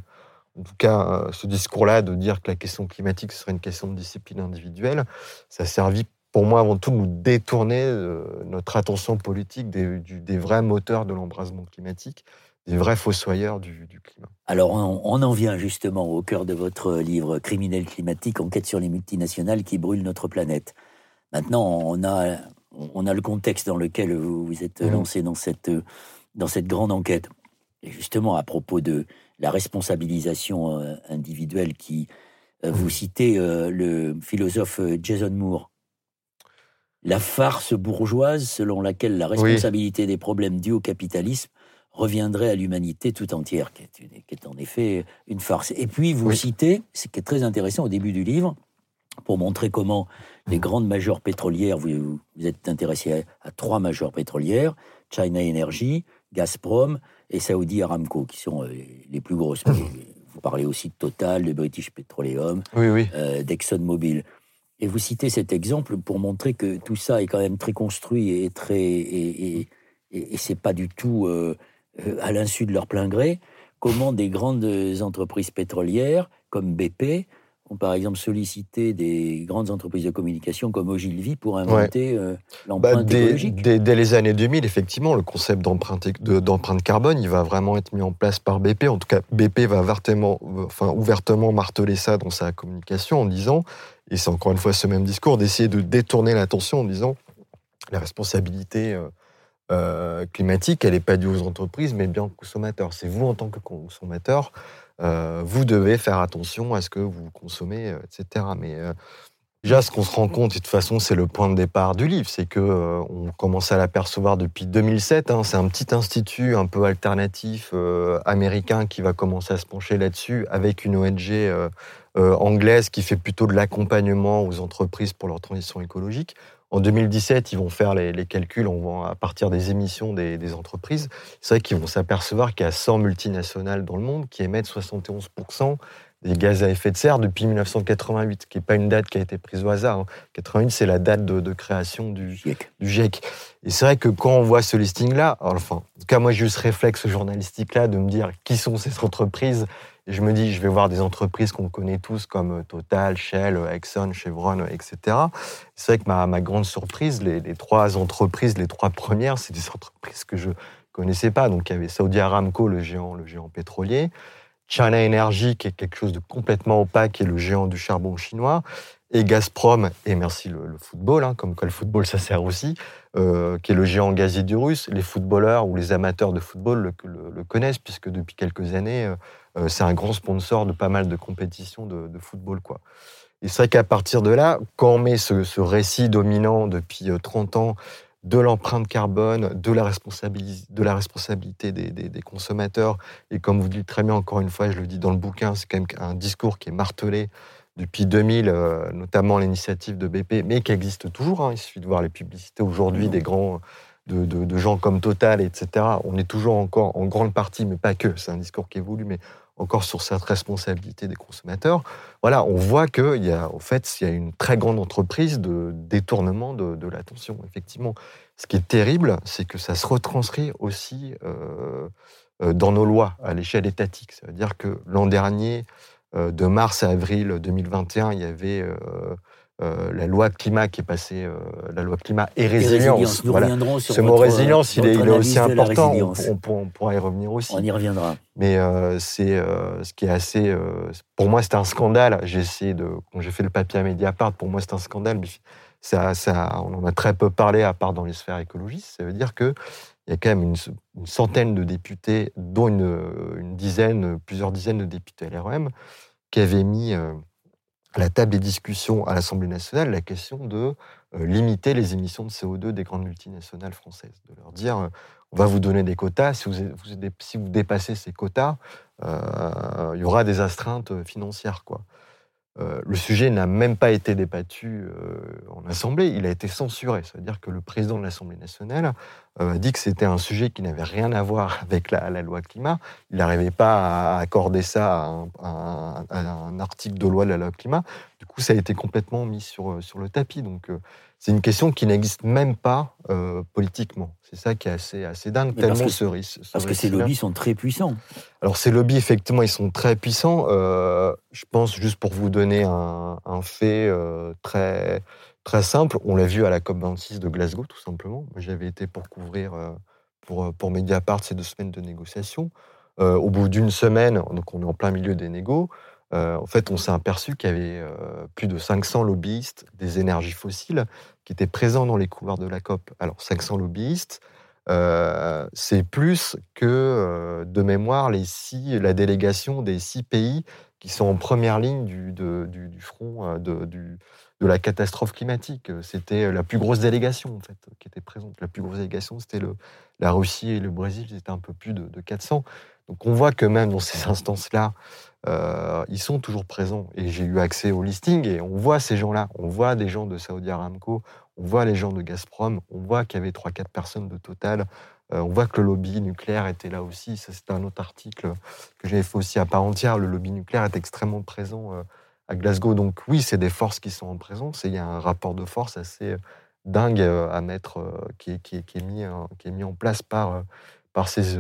en tout cas, euh, ce discours-là de dire que la question climatique serait une question de discipline individuelle, ça a servi pour moi avant tout de nous détourner notre attention politique des, vrais moteurs de l'embrasement climatique, des vrais fossoyeurs du, climat. Alors on, en vient justement au cœur de votre livre Criminel climatique, enquête sur les multinationales qui brûlent notre planète. Maintenant, on a, on a le contexte dans lequel vous vous êtes mmh. lancé dans cette, dans cette grande enquête. Et justement, à propos de, la responsabilisation euh, individuelle qui euh, vous citez euh, le philosophe Jason Moore. La farce bourgeoise selon laquelle la responsabilité des problèmes dus au capitalisme reviendrait à l'humanité tout entière, qui est, en effet une farce. Et puis vous citez, ce qui est très intéressant au début du livre, pour montrer comment les grandes majors pétrolières, vous, vous êtes intéressé à, à, trois majors pétrolières, China Energy, Gazprom et Saudi Aramco, qui sont euh, les plus grosses. vous parlez aussi de Total, de British Petroleum, oui, euh, d'ExxonMobil. Et vous citez cet exemple pour montrer que tout ça est quand même très construit et très et, et, et, c'est pas du tout euh, à l'insu de leur plein gré. Comment des grandes entreprises pétrolières comme BP ont par exemple sollicité des grandes entreprises de communication comme Ogilvy pour inventer euh, l'empreinte bah, écologique dès, les années 2000, effectivement, le concept d'empreinte carbone, il va vraiment être mis en place par BP. En tout cas, BP va ouvertement, enfin, ouvertement marteler ça dans sa communication en disant, et c'est encore une fois ce même discours, d'essayer de détourner l'attention en disant la responsabilité euh, euh, climatique, elle n'est pas due aux entreprises, mais bien aux consommateurs. C'est vous en tant que consommateur euh, vous devez faire attention à ce que vous consommez, euh, etc. Mais euh, déjà, ce qu'on se rend compte, et de toute façon, c'est le point de départ du livre, c'est que on commence à l'apercevoir depuis 2007. Hein. c'est un petit institut un peu alternatif américain qui va commencer à se pencher là-dessus, avec une ONG anglaise qui fait plutôt de l'accompagnement aux entreprises pour leur transition écologique. En 2017, ils vont faire les, calculs à partir des émissions des, entreprises. C'est vrai qu'ils vont s'apercevoir qu'il y a 100 multinationales dans le monde qui émettent 71% des gaz à effet de serre depuis 1988, qui n'est pas une date qui a été prise au hasard. 88, hein. c'est la date de, création du GIEC. du GIEC. Et c'est vrai que quand on voit ce listing-là, enfin, en tout cas, moi, j'ai eu ce réflexe journalistique-là de me dire qui sont ces entreprises. Je me dis, je vais voir des entreprises qu'on connaît tous comme Total, Shell, Exxon, Chevron, etc. C'est vrai que ma, grande surprise, les, trois entreprises, les trois premières, c'est des entreprises que je connaissais pas. Donc, il y avait Saudi Aramco, le géant, le géant pétrolier. China Energy, qui est quelque chose de complètement opaque, qui est le géant du charbon chinois, et Gazprom, et merci le, football, hein, comme quoi le football ça sert aussi, euh, qui est le géant gazier du russe. Les footballeurs ou les amateurs de football le, connaissent, puisque depuis quelques années, euh, euh, c'est un grand sponsor de pas mal de compétitions de, football. Quoi. Et c'est vrai qu'à partir de là, quand on met ce, ce récit dominant depuis 30 ans de l'empreinte carbone, de la responsabilité, de la responsabilité des, consommateurs. Et comme vous dites très bien, encore une fois, je le dis dans le bouquin, c'est quand même un discours qui est martelé depuis 2000, euh, notamment l'initiative de BP, mais qui existe toujours. Hein. Il suffit de voir les publicités aujourd'hui mmh. des grands, de, de, gens comme Total, etc. On est toujours encore en grande partie, mais pas que, c'est un discours qui évolue, mais encore sur cette responsabilité des consommateurs, voilà, on voit qu'il y a, au fait, il y a une très grande entreprise de détournement de, l'attention, effectivement. Ce qui est terrible, c'est que ça se retranscrit aussi euh, euh, dans nos lois à l'échelle étatique. Ça veut dire que l'an dernier, euh, de mars à avril 2021, il y avait euh, la loi climat qui est passée, euh, la loi climat et résilience. Ce mot résilience, il est, aussi important. On, pourra y revenir aussi. On y reviendra. Mais euh, c'est ce qui est assez. pour moi, c'est un scandale. J'ai essayé de. Quand j'ai fait le papier à Mediapart, pour moi, c'est un scandale. Mais ça, ça, on en a très peu parlé, à part dans les sphères écologistes. Ça veut dire que il y a quand même une, centaine de députés, dont une, une, dizaine, plusieurs dizaines de députés LREM, qui avaient mis à la table des discussions à l'Assemblée nationale la question de euh, limiter les émissions de CO2 des grandes multinationales françaises, de leur dire euh, on va vous donner des quotas, si vous, si dépassez ces quotas, euh, il y aura des astreintes financières. Euh, le sujet n'a même pas été débattu euh, en Assemblée, il a été censuré. C'est-à-dire que le président de l'Assemblée nationale euh, a dit que c'était un sujet qui n'avait rien à voir avec la, loi climat. Il n'arrivait pas à accorder ça à un, article de loi de la loi climat. Du coup, ça a été complètement mis sur, sur le tapis. Donc, c'est une question qui n'existe même pas politiquement. C'est ça qui est assez, assez dingue, tellement que, ce risque. Parce que ces lobbies sont très puissants. Alors, ces lobbies, effectivement, ils sont très puissants. Euh, je pense, juste pour vous donner un, fait euh, très, très simple, on l'a vu à la COP26 de Glasgow, tout simplement. J'avais été pour couvrir, euh, pour, pour Mediapart, ces deux semaines de négociations. au bout d'une semaine, donc on est en plein milieu des négos, en fait, on s'est aperçu qu'il y avait plus de 500 lobbyistes des énergies fossiles qui étaient présents dans les couloirs de la COP. Alors, 500 lobbyistes, euh, c'est plus que, euh, de mémoire, les six, la délégation des six pays qui sont en première ligne du, du, front euh, de, de, la catastrophe climatique. C'était la plus grosse délégation, en fait, qui était présente. La plus grosse délégation, c'était la Russie et le Brésil, c'était un peu plus de 400. Donc on voit que même dans ces instances-là, euh, ils sont toujours présents. Et j'ai eu accès au listing et on voit ces gens-là. On voit des gens de Saudi Aramco, on voit les gens de Gazprom, on voit qu'il y avait 3-4 personnes de Total. Euh, on voit que le lobby nucléaire était là aussi. Ça, c'était un autre article que j'avais fait aussi à part entière. Le lobby nucléaire est extrêmement présent euh, à Glasgow. Donc oui, c'est des forces qui sont en présence il y a un rapport de force assez dingue à mettre, qui, est, mis, en place par ces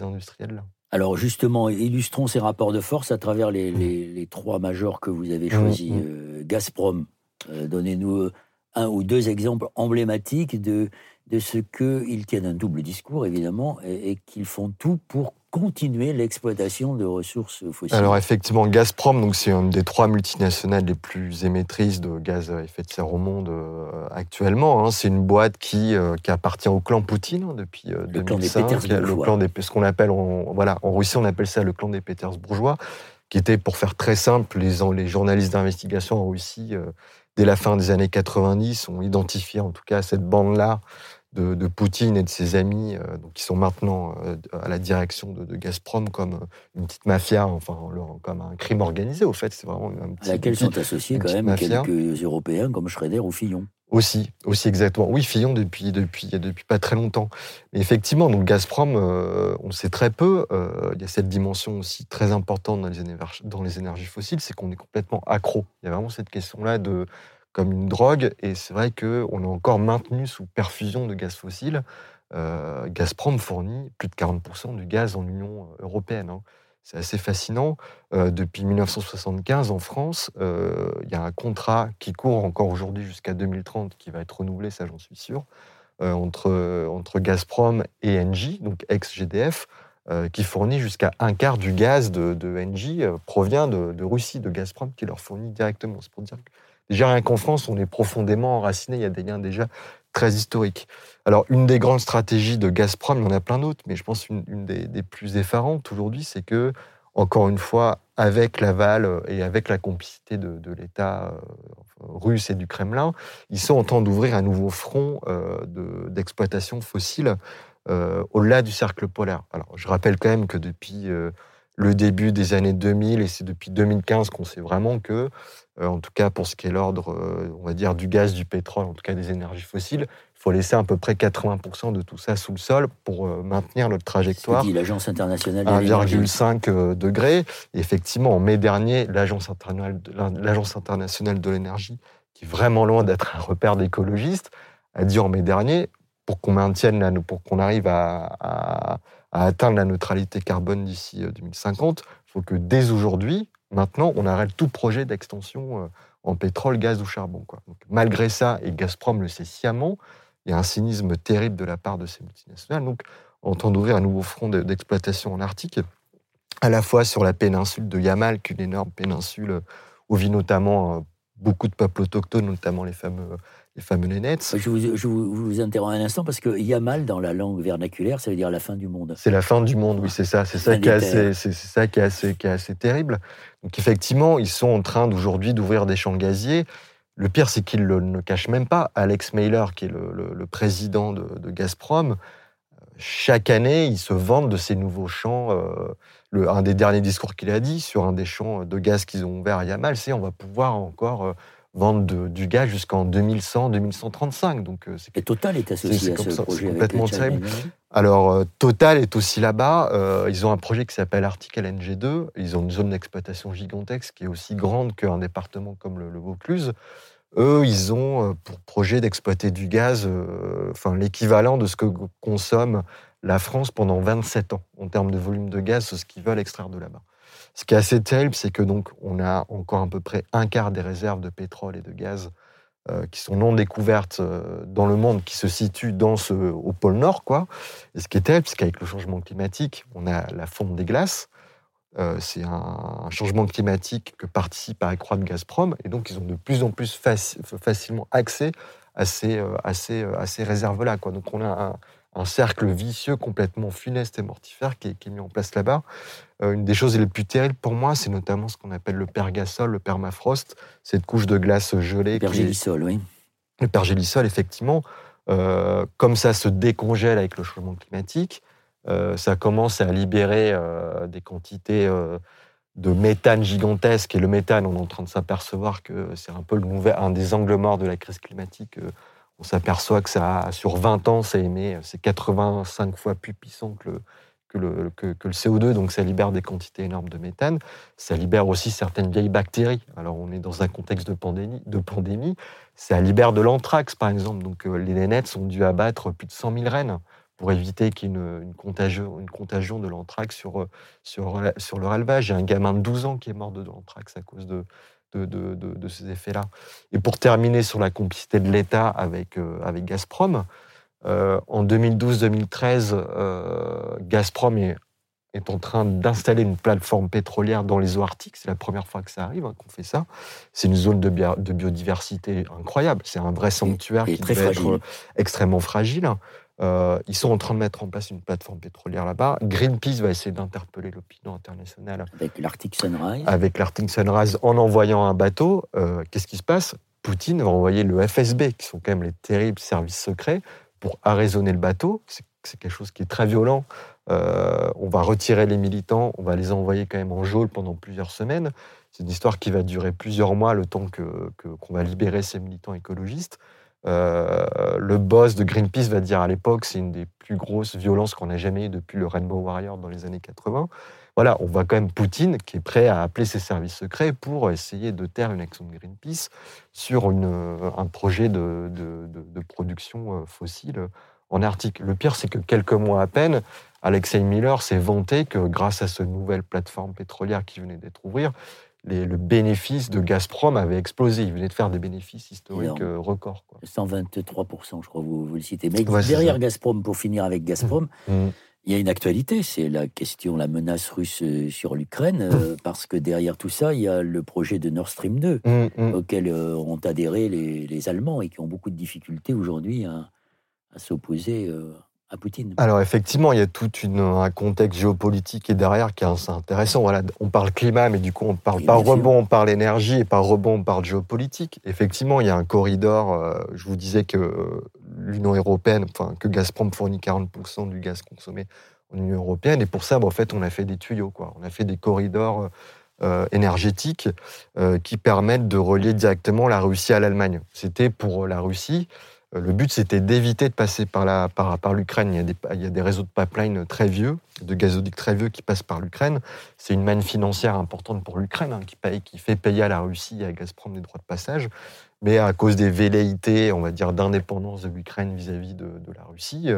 industriels-là. Alors justement, illustrons ces rapports de force à travers les, trois majors que vous avez choisis. Mmh, mmh. Euh, Gazprom, euh, donnez-nous un ou deux exemples emblématiques de, de ce qu'ils tiennent un double discours, évidemment, et, et qu'ils font tout pour continuer l'exploitation de ressources fossiles Alors effectivement, Gazprom, donc c'est une des trois multinationales les plus émettrices de gaz à effet de serre au monde euh, actuellement. Hein. C'est une boîte qui, euh, qui appartient au clan Poutine hein, depuis euh, le 2005. Clan le clan des ce qu'on appelle en, voilà en Russie on appelle ça le clan des bourgeois, qui était pour faire très simple les, les journalistes d'investigation en Russie dès la fin des années 90 ont identifié en tout cas cette bande là de, Poutine et de ses amis, euh, donc, qui sont maintenant euh, à la direction de, Gazprom comme euh, une petite mafia, enfin comme un crime organisé au fait. C'est vraiment un petit, à laquelle sont associés quand même quelques Européens comme Schroeder ou Fillon. Aussi, aussi exactement. Oui, Fillon depuis, depuis, depuis pas très longtemps. Mais effectivement, donc Gazprom, euh, on sait très peu. Il y a cette dimension aussi très importante dans les énergies, dans les énergies fossiles, c'est qu'on est complètement accro. Il y a vraiment cette question-là de comme une drogue, et c'est vrai qu'on est encore maintenu sous perfusion de gaz fossile. Euh, Gazprom fournit plus de 40% du gaz en Union européenne. Hein. C'est assez fascinant. Euh, depuis 1975, en France, euh, il y a un contrat qui court encore aujourd'hui jusqu'à 2030, qui va être renouvelé, ça j'en suis sûr, euh, entre, entre Gazprom et Engie, donc ex-GDF, qui fournit jusqu'à un quart du gaz de, de Engie, provient de, de, Russie, de Gazprom, qui leur fournit directement. C'est pour dire que déjà rien qu'en France, on est profondément enraciné, il y a des liens déjà très historiques. Alors, une des grandes stratégies de Gazprom, il y en a plein d'autres, mais je pense une, une des, plus effarantes aujourd'hui, c'est que, encore une fois, avec l'aval et avec la complicité de, l'État euh, russe et du Kremlin, ils sont en train d'ouvrir un nouveau front euh, d'exploitation fossile euh, au-delà du cercle polaire. Alors, je rappelle quand même que depuis le début des années 2000, et c'est depuis 2015 qu'on sait vraiment que, en tout cas pour ce qui est l'ordre, on va dire, du gaz, du pétrole, en tout cas des énergies fossiles, il faut laisser à peu près 80% de tout ça sous le sol pour euh, maintenir notre trajectoire. dit l'Agence internationale 1,5 euh, degrés. effectivement, en mai dernier, l'Agence internationale de l'énergie, qui est vraiment loin d'être un repère d'écologistes, a dit en mai dernier, pour qu'on maintienne, pour qu'on arrive à, atteindre la neutralité carbone d'ici 2050, euh, il faut que dès aujourd'hui, maintenant, on arrête tout projet d'extension en pétrole, gaz ou charbon. Quoi. malgré ça, et Gazprom le sait sciemment, il y a un cynisme terrible de la part de ces multinationales. Donc, on tente d'ouvrir un nouveau front d'exploitation en Arctique, à la fois sur la péninsule de Yamal, qui est une énorme péninsule où vit notamment euh, beaucoup de peuples autochtones, notamment les fameux, les fameux. Je vous, je vous, interromps un instant parce que Yamal, dans la langue vernaculaire, ça veut dire la fin du monde. C'est la fin du monde, oui, c'est ça. C'est ça, qui est assez, c'est, ça qui est assez, qui est assez terrible. Donc effectivement, ils sont en train d'aujourd'hui d'ouvrir des champs gaziers. Le pire, c'est qu'il ne le cache même pas. Alex Mailer, qui est le, président de, Gazprom, chaque année, il se vante de ces nouveaux champs. Euh, le, un des derniers discours qu'il a dit sur un des champs de gaz qu'ils ont ouvert à Yamal, c'est on va pouvoir encore euh, vendre du gaz jusqu'en 2100, 2135. Donc, euh, Et Total est associé à ce projet. complètement terrible. Alors, Total est aussi là-bas. ils ont un projet qui s'appelle Article NG2. Ils ont une zone d'exploitation gigantesque qui est aussi grande qu'un département comme le Vaucluse. Eux, ils ont euh, pour projet d'exploiter du gaz, euh, enfin l'équivalent de ce que consomme la France pendant 27 ans en termes de volume de gaz, ce qu'ils veulent extraire de là-bas. Ce qui est assez terrible, c'est que donc on a encore à peu près un quart des réserves de pétrole et de gaz euh, qui sont non découvertes dans le monde, qui se situent dans au pôle Nord, quoi. Et ce qui est terrible, c'est qu'avec le changement climatique, on a la fonte des glaces, euh, c'est un, changement climatique que participe à accroître Gazprom, et donc ils ont de plus en plus facilement accès à ces, euh, euh, réserves-là. Donc on a un, cercle vicieux complètement funeste et mortifère qui est, mis en place là-bas. Une des choses les plus terribles pour moi, c'est notamment ce qu'on appelle le pergasol, le permafrost, cette couche de glace gelée. Le pergélisol, oui. Le pergélisol, effectivement. comme ça se décongèle avec le changement climatique, euh, ça commence à libérer euh, des quantités euh, de méthane gigantesques. Et le méthane, on est en train de s'apercevoir que c'est un peu le un des angles morts de la crise climatique. On s'aperçoit que ça, sur 20 ans, ça émet, c'est 85 fois plus puissant que le, que le, que, le, CO2, donc ça libère des quantités énormes de méthane. Ça libère aussi certaines vieilles bactéries. Alors on est dans un contexte de pandémie, ça libère de l'anthrax, par exemple. Donc les nénettes ont dû abattre plus de 100 000 rennes pour éviter qu'il y ait une, contagion, de l'anthrax sur, euh, sur, leur élevage. Il y a un gamin de 12 ans qui est mort de l'anthrax à cause de, ces effets-là. Et pour terminer sur la complicité de l'État euh, avec Gazprom, euh, en 2012-2013, Gazprom est, est, en train d'installer une plateforme pétrolière dans les eaux arctiques. C'est la première fois que ça arrive, hein, qu'on fait ça. C'est une zone de, de biodiversité incroyable. C'est un vrai sanctuaire qui très être extrêmement fragile. Euh, ils sont en train de mettre en place une plateforme pétrolière là-bas. Greenpeace va essayer d'interpeller l'opinion internationale. Avec l'Arctic Sunrise. Avec l'Arctic Sunrise en envoyant un bateau. Euh, qu'est-ce qui se passe? Poutine va envoyer le FSB, qui sont quand même les terribles services secrets, pour arraisonner le bateau. C'est quelque chose qui est très violent. Euh, on va retirer les militants, on va les envoyer quand même en geôle pendant plusieurs semaines. C'est une histoire qui va durer plusieurs mois, le temps qu'on que, qu'on va libérer ces militants écologistes. Le boss de Greenpeace va dire à l'époque, c'est une des plus grosses violences qu'on a jamais eues depuis le Rainbow Warrior dans les années 80. Voilà, on voit quand même Poutine qui est prêt à appeler ses services secrets pour essayer de taire une action de Greenpeace sur un projet de, production fossile en Arctique. Le pire, c'est que quelques mois à peine, Alexei Miller s'est vanté que grâce à cette nouvelle plateforme pétrolière qui venait d'être ouverte, le bénéfice de Gazprom avait explosé. Il venait de faire des bénéfices historiques euh, records. 123%, je crois, vous, vous le citez. Mais derrière Gazprom, pour finir avec Gazprom, mmh. Mmh. il y a une actualité, c'est la question, la menace russe euh, sur l'Ukraine, euh, mmh. parce que derrière tout ça, il y a le projet de Nord Stream 2, auquel ont adhéré les, Allemands et qui ont beaucoup de difficultés aujourd'hui à, à s'opposer à Poutine. Alors effectivement, il y a tout un contexte géopolitique qui est derrière qui est intéressant. Voilà, on parle climat, mais du coup on parle pas rebond, on parle énergie, et par rebond, on parle géopolitique. Effectivement, il y a un corridor. Euh, je vous disais que l'Union européenne, enfin que Gazprom fournit 40% du gaz consommé en Union européenne, et pour ça, en fait, on a fait des tuyaux, quoi. On a fait des corridors. Euh, énergétiques euh, qui permettent de relier directement la Russie à l'Allemagne. C'était pour la Russie euh, le but, c'était d'éviter de passer par, l'Ukraine. Il, y a des, réseaux de pipeline très vieux, de gazoducs très vieux qui passent par l'Ukraine. C'est une manne financière importante pour l'Ukraine, hein, qui, fait payer à la Russie à Gazprom des droits de passage. Mais à cause des velléités, on va dire, d'indépendance de l'Ukraine vis-à-vis de, de, la Russie,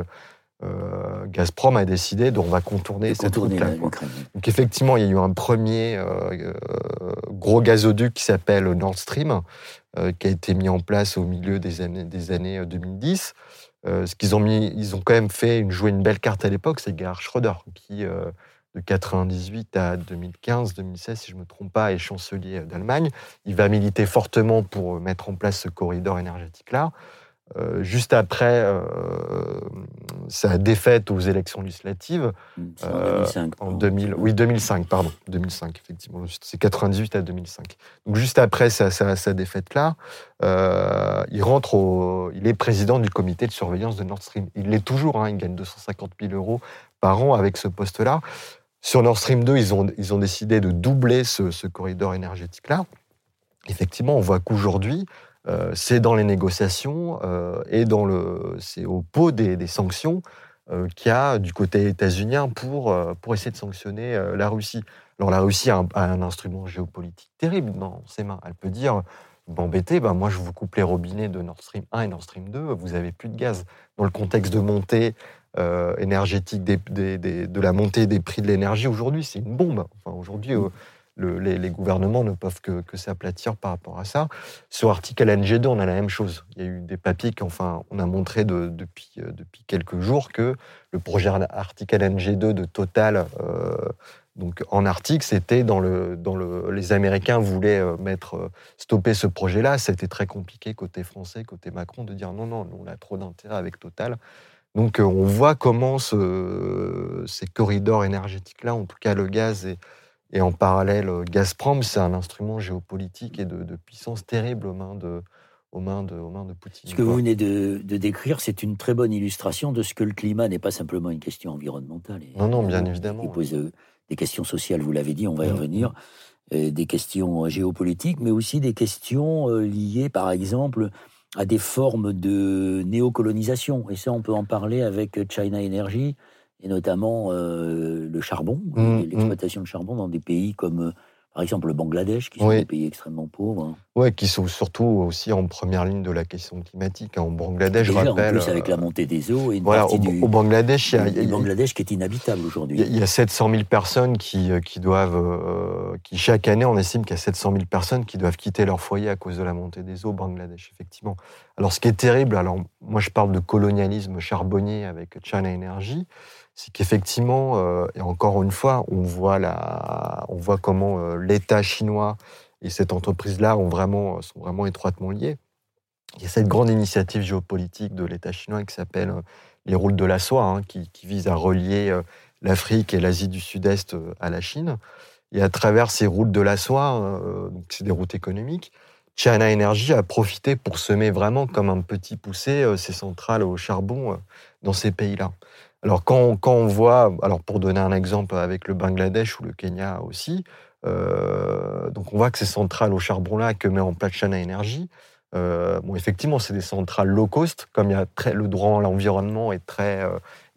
euh, euh, Gazprom a décidé on va contourner, cette route-là. Donc effectivement, il y a eu un premier euh, gros gazoduc qui s'appelle Nord Stream, euh, qui a été mis en place au milieu des années, des années 2010. ce qu'ils ont mis, ils ont quand même fait une, joué une belle carte à l'époque, c'est Gerhard Schröder, qui de 98 à 2015, 2016, si je ne me trompe pas, est chancelier d'Allemagne. Il va militer fortement pour mettre en place ce corridor énergétique-là. Euh, juste après euh, sa défaite aux élections législatives. en 2005. Euh, oui, 2005, pardon. 2005, effectivement. C'est 98 à 2005. Donc, juste après sa, sa, défaite-là, il rentre au, Il est président du comité de surveillance de Nord Stream. Il l'est toujours, hein, il gagne 250 000 euros par an avec ce poste-là. Sur Nord Stream 2, ils ont, ils ont décidé de doubler ce, ce corridor énergétique-là. Effectivement, on voit qu'aujourd'hui, euh, c'est dans les négociations euh, et c'est au pot des, sanctions euh, qu'il y a du côté états-unien pour, essayer de sanctionner la Russie. Alors la Russie a un, instrument géopolitique terrible dans ses mains. Elle peut dire, m'embêtez, ben moi je vous coupe les robinets de Nord Stream 1 et Nord Stream 2, vous n'avez plus de gaz. Dans le contexte de montée énergétique de la montée des prix de l'énergie aujourd'hui, c'est une bombe. Enfin, aujourd'hui, les, gouvernements ne peuvent que, s'aplatir par rapport à ça. Sur Article NG2, on a la même chose. Il y a eu des papiers enfin, on a montré depuis, euh, depuis quelques jours que le projet Article NG2 de Total, euh, donc en Arctique, c'était dans le, dans le, les Américains voulaient euh, mettre, stopper ce projet-là. C'était très compliqué côté français, côté Macron, de dire non, non, on a trop d'intérêt avec Total. Donc on voit comment ce, ces corridors énergétiques-là, en tout cas le gaz et et en parallèle, euh, Gazprom, c'est un instrument géopolitique et de, puissance terrible aux mains de, aux mains de, aux mains de Poutine. Ce que vous venez de, décrire, c'est une très bonne illustration de ce que le climat n'est pas simplement une question environnementale. non, non, bien évidemment. Il pose euh, des questions sociales, vous l'avez dit, on va y revenir, euh, des questions géopolitiques, mais aussi des questions liées, par exemple, à des formes de néocolonisation. Et ça, on peut en parler avec China Energy, et notamment euh, le charbon, mmh, mmh. l'exploitation de charbon dans des pays comme, euh, par exemple, le Bangladesh, qui sont des pays extrêmement pauvres. Oui, qui sont surtout aussi en première ligne de la question climatique. En Bangladesh, je rappelle. En plus, avec la euh, montée des eaux et une voilà, partie au, du, au Bangladesh, il y a, Bangladesh qui est inhabitable aujourd'hui. Il y a 700 000 personnes qui, qui doivent, qui chaque année, on estime qu'il y a 700 000 personnes qui doivent quitter leur foyer à cause de la montée des eaux au Bangladesh, effectivement. Alors, ce qui est terrible, alors moi, je parle de colonialisme charbonnier avec China Energy c'est qu'effectivement, euh, et encore une fois, on voit, on voit comment euh, l'État chinois et cette entreprise-là vraiment, sont vraiment étroitement liés. Il y a cette grande initiative géopolitique de l'État chinois qui s'appelle euh, les routes de la soie, hein, qui, qui, vise à relier l'Afrique et l'Asie du Sud-Est à la Chine. Et à travers ces routes de la soie, donc c'est des routes économiques, China Energy a profité pour semer vraiment comme un petit poussé ses centrales au charbon dans ces pays-là. Alors quand, on voit, alors pour donner un exemple avec le Bangladesh ou le Kenya aussi, euh, donc on voit que ces centrales au charbon là que met en place China Energy, bon, effectivement, c'est des centrales low cost, comme il y a très, le droit à l'environnement est très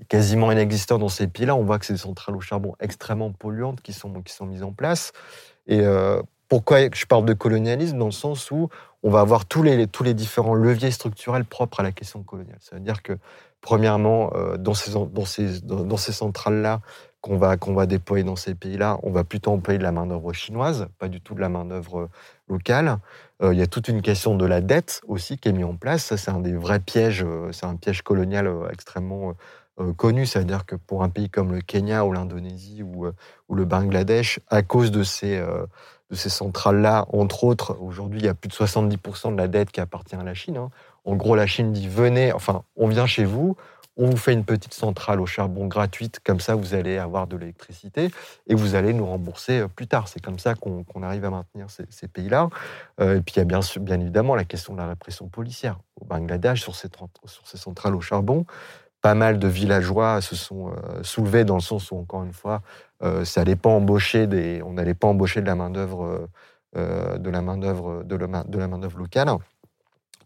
quasiment inexistant dans ces pays-là. On voit que c'est des centrales au charbon extrêmement polluantes qui sont, qui sont mises en place. Et pourquoi je parle de colonialisme? Dans le sens où on va avoir tous les, tous les différents leviers structurels propres à la question coloniale. Ça veut dire que, premièrement, dans ces, dans ces, centrales-là, qu'on va, déployer dans ces pays-là, on va plutôt employer de la main-d'œuvre chinoise, pas du tout de la main-d'œuvre locale. il y a toute une question de la dette aussi qui est mise en place. C'est un des vrais pièges, c'est un piège colonial extrêmement euh, connu, c'est-à-dire que pour un pays comme le Kenya ou l'Indonésie ou, euh, le Bangladesh, à cause de ces, euh, de ces centrales-là, entre autres, aujourd'hui, il y a plus de 70% de la dette qui appartient à la Chine. Hein. En gros, la Chine dit venez, enfin, on vient chez vous, on vous fait une petite centrale au charbon gratuite, comme ça vous allez avoir de l'électricité et vous allez nous rembourser plus tard. C'est comme ça qu'on arrive à maintenir ces, pays-là. et puis il y a bien, évidemment la question de la répression policière. Au Bangladesh, sur ces, centrales au charbon, pas mal de villageois se sont euh, soulevés dans le sens où, encore une fois, euh, ça pas embaucher on n'allait pas embaucher de la main d'œuvre, euh, de la main d'œuvre, de, la main d'œuvre locale.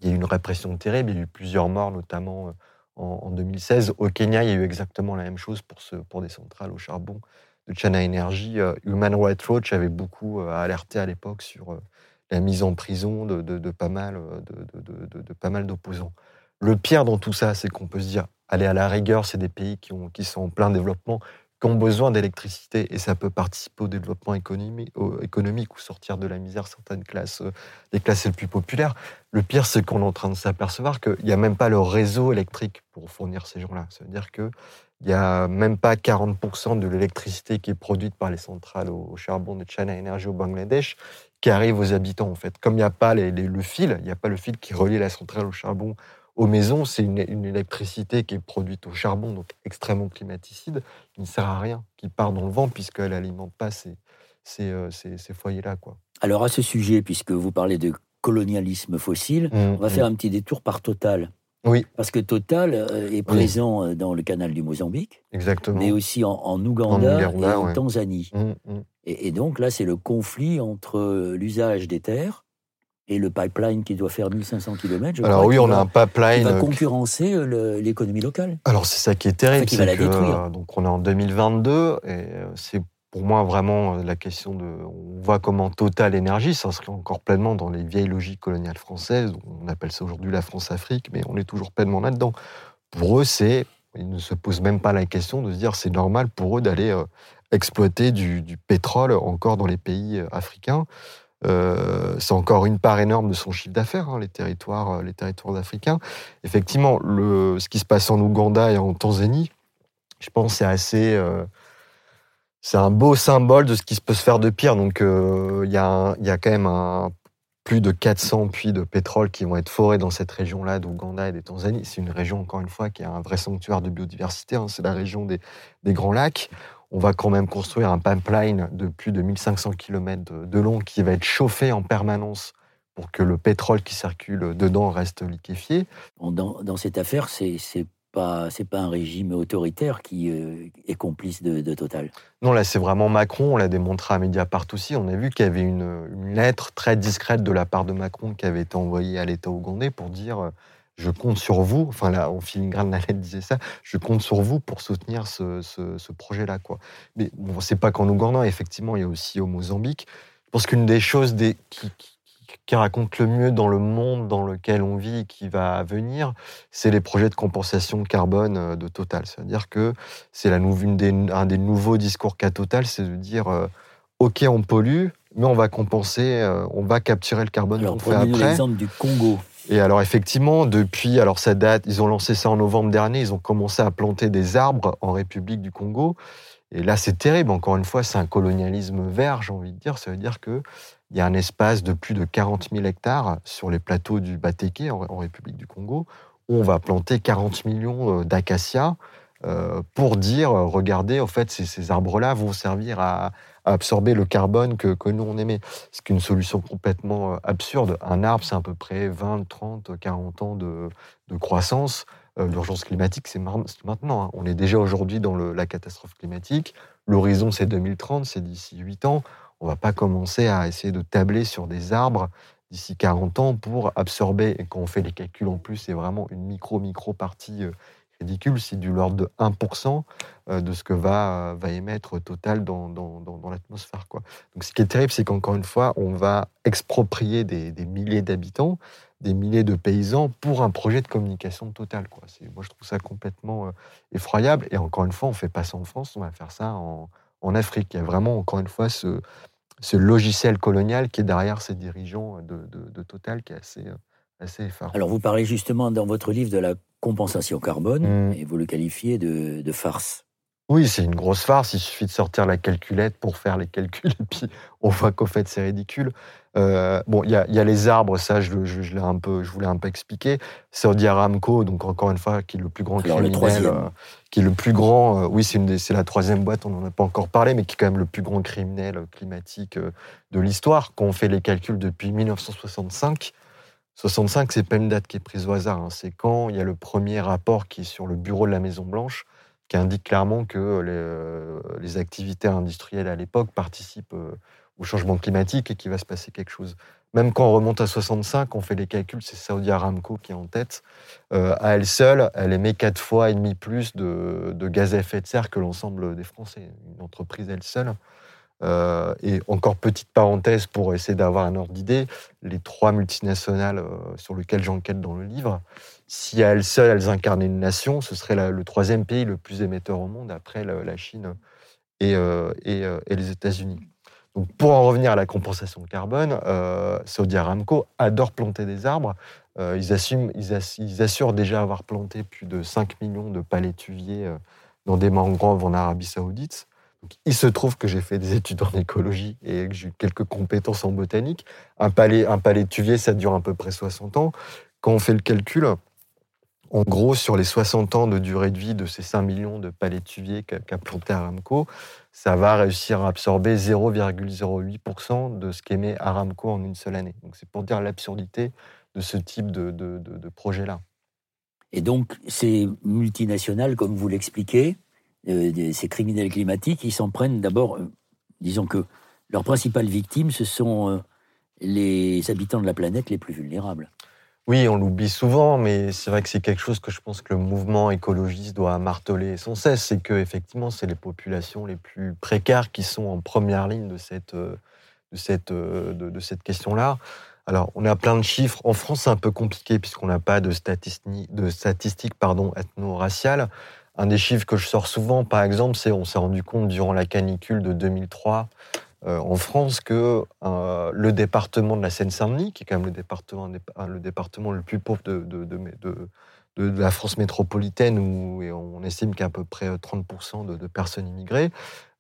Il y a eu une répression terrible. Il y a eu plusieurs morts, notamment en, 2016. Au Kenya, il y a eu exactement la même chose pour, ce, pour des centrales au charbon de China Energy. Human Rights Watch avait beaucoup alerté à l'époque sur la mise en prison de, pas mal, de, d'opposants. Le pire dans tout ça, c'est qu'on peut se dire aller à la rigueur, c'est des pays qui sont en plein développement, qui ont besoin d'électricité et ça peut participer au développement économique, ou sortir de la misère certaines classes, euh, des classes les plus populaires. Le pire, c'est qu'on est en train de s'apercevoir qu'il n'y a même pas le réseau électrique pour fournir ces gens-là. Ça veut dire qu'il n'y a même pas 40% de l'électricité qui est produite par les centrales au charbon de China Energy au Bangladesh qui arrive aux habitants en fait. Comme il n'y a pas le fil, il n'y a pas le fil qui relie la centrale au charbon aux maisons, c'est une, électricité qui est produite au charbon, donc extrêmement climaticide, qui ne sert à rien, qui part dans le vent puisqu'elle n'alimente pas ces, euh, ces, ces, foyers-là. Quoi. Alors à ce sujet, puisque vous parlez de colonialisme fossile, mmh, on va faire mmh. un petit détour par Total. Oui. Parce que Total euh, est présent euh, dans le canal du Mozambique, Exactement. mais aussi en, Ouganda, et en Tanzanie. Mmh, et, et, donc là, c'est le conflit entre l'usage des terres et le pipeline qui doit faire 1500 km. Alors oui, on a un pipeline qui va concurrencer euh, l'économie locale. Alors c'est ça qui est terrible, c'est que euh, donc on est en 2022 et euh, c'est pour moi vraiment la question de on voit comment Total Énergie s'inscrit encore pleinement dans les vieilles logiques coloniales françaises. On appelle ça aujourd'hui la France-Afrique, mais on est toujours pleinement là-dedans. Pour eux, c'est ils ne se posent même pas la question de se dire c'est normal pour eux d'aller exploiter du, du, pétrole encore dans les pays africains. Euh, c'est encore une part énorme de son chiffre d'affaires, hein, les territoires, euh, les territoires africains. Effectivement, ce qui se passe en Ouganda et en Tanzanie, je pense, c'est assez, euh, c'est un beau symbole de ce qui peut se faire de pire. Donc, il y, a y a quand même plus de 400 puits de pétrole qui vont être forés dans cette région-là d'Ouganda et des Tanzanie. C'est une région, encore une fois, qui a un vrai sanctuaire de biodiversité. Hein. C'est la région des Grands Lacs on va quand même construire un pipeline de plus de 1500 km de long qui va être chauffé en permanence pour que le pétrole qui circule dedans reste liquéfié. Dans, cette affaire, c'est pas c'est pas un régime autoritaire qui euh, est complice de, Total. Non, là c'est vraiment Macron. On l'a démontré à Mediapart aussi. On a vu qu'il y avait une, une, lettre très discrète de la part de Macron qui avait été envoyée à l'État ougandais pour dire euh, je compte sur vous, enfin là, en filigrane, la lettre disait ça, je compte sur vous pour soutenir ce, ce, projet-là. quoi. Mais bon, c'est pas qu'en Ouganda, effectivement, il y a aussi au Mozambique. Je pense qu'une des choses des, qui, qui, raconte le mieux dans le monde dans lequel on vit, qui va venir, c'est les projets de compensation carbone euh, de Total. C'est-à-dire que c'est la, des, un des nouveaux discours qu'a Total, c'est de dire, euh, OK, on pollue, mais on va compenser, euh, on va capturer le carbone qu'on fait après. l'exemple du Congo. Et alors effectivement, depuis, alors ça date, ils ont lancé ça en novembre dernier, ils ont commencé à planter des arbres en République du Congo. Et là, c'est terrible. Encore une fois, c'est un colonialisme vert, j'ai envie de dire. Ça veut dire qu'il y a un espace de plus de 40 000 hectares sur les plateaux du Bateke, en, République du Congo, où on va planter 40 millions euh, d'acacias euh, pour dire, regardez, en fait, ces arbres-là vont servir à, absorber le carbone que, que nous on émet. C'est une solution complètement euh, absurde. Un arbre, c'est à peu près 20, 30, 40 ans de, de croissance. Euh, l'urgence climatique, c'est maintenant. Hein. On est déjà aujourd'hui dans la catastrophe climatique. L'horizon, c'est 2030, c'est d'ici 8 ans. On ne va pas commencer à essayer de tabler sur des arbres d'ici 40 ans pour absorber, et quand on fait les calculs en plus, c'est vraiment une micro-micro partie ridicule, c'est du l'ordre de 1% de ce que va, va émettre Total dans, dans, dans, l'atmosphère. Quoi. Donc ce qui est terrible, c'est qu'encore une fois, on va exproprier des, des milliers d'habitants, des milliers de paysans pour un projet de communication Total. Quoi. Moi, je trouve ça complètement effroyable. Et encore une fois, on ne fait pas ça en France, on va faire ça en, en Afrique. Il y a vraiment, encore une fois, ce, ce logiciel colonial qui est derrière ces dirigeants de, de, Total qui est assez, assez effarant. Alors, vous parlez justement dans votre livre de la compensation carbone, mmh. et vous le qualifiez de, de farce. Oui, c'est une grosse farce. Il suffit de sortir la calculette pour faire les calculs, et puis on voit qu'au fait, c'est ridicule. Euh, bon, il y, a, les arbres, ça, je, je, je un peu, je voulais un peu expliquer. Saudi Aramco, donc encore une fois, qui est le plus grand criminel, le euh, qui est le plus grand. Euh, oui, c'est la troisième boîte, on n'en a pas encore parlé, mais qui est quand même le plus grand criminel climatique de l'histoire. Quand on fait les calculs depuis 1965, 65, c'est pas une date qui est prise au hasard. Hein. C'est quand il y a le premier rapport qui est sur le bureau de la Maison Blanche, qui indique clairement que les, les activités industrielles à l'époque participent au changement climatique et qu'il va se passer quelque chose. Même quand on remonte à 65, on fait les calculs, c'est Saudi Aramco qui est en tête. Euh, à elle seule, elle émet quatre fois et demi plus de, gaz à effet de serre que l'ensemble des Français. Une entreprise elle seule. Euh, et encore petite parenthèse pour essayer d'avoir un ordre d'idée, les trois multinationales euh, sur lesquelles j'enquête dans le livre, si à elles seules elles incarnaient une nation, ce serait le troisième pays le plus émetteur au monde après la, Chine et, et les États-Unis pour en revenir à la compensation carbone, euh, Saudi Aramco adore planter des arbres. Euh, ils, assument, assurent déjà avoir planté plus de 5 millions de palétuviers euh, dans des mangroves en Arabie Saoudite. Il se trouve que j'ai fait des études en écologie et que j'ai quelques compétences en botanique. Un, palais, un palétuvier, ça dure à peu près 60 ans. Quand on fait le calcul, en gros, sur les 60 ans de durée de vie de ces 5 millions de palétuviers qu'a planté Aramco, ça va réussir à absorber 0,08% de ce qu'émet Aramco en une seule année. Donc c'est pour dire l'absurdité de ce type de, de, projet-là. Et donc ces multinationales, comme vous l'expliquez, euh, ces criminels climatiques, ils s'en prennent d'abord, euh, disons que leurs principales victimes, ce sont euh, les habitants de la planète les plus vulnérables. Oui, on l'oublie souvent, mais c'est vrai que c'est quelque chose que je pense que le mouvement écologiste doit marteler sans cesse. C'est que effectivement, c'est les populations les plus précaires qui sont en première ligne de cette, de cette, de, cette question-là. Alors, on a plein de chiffres. En France, c'est un peu compliqué puisqu'on n'a pas de statistiques, de ethno-raciales. Un des chiffres que je sors souvent, par exemple, c'est on s'est rendu compte durant la canicule de 2003 euh, en France que euh, le département de la Seine-Saint-Denis, qui est quand même le département, le, plus pauvre de, la France métropolitaine, où on estime qu'il y a à peu près 30% de, personnes immigrées,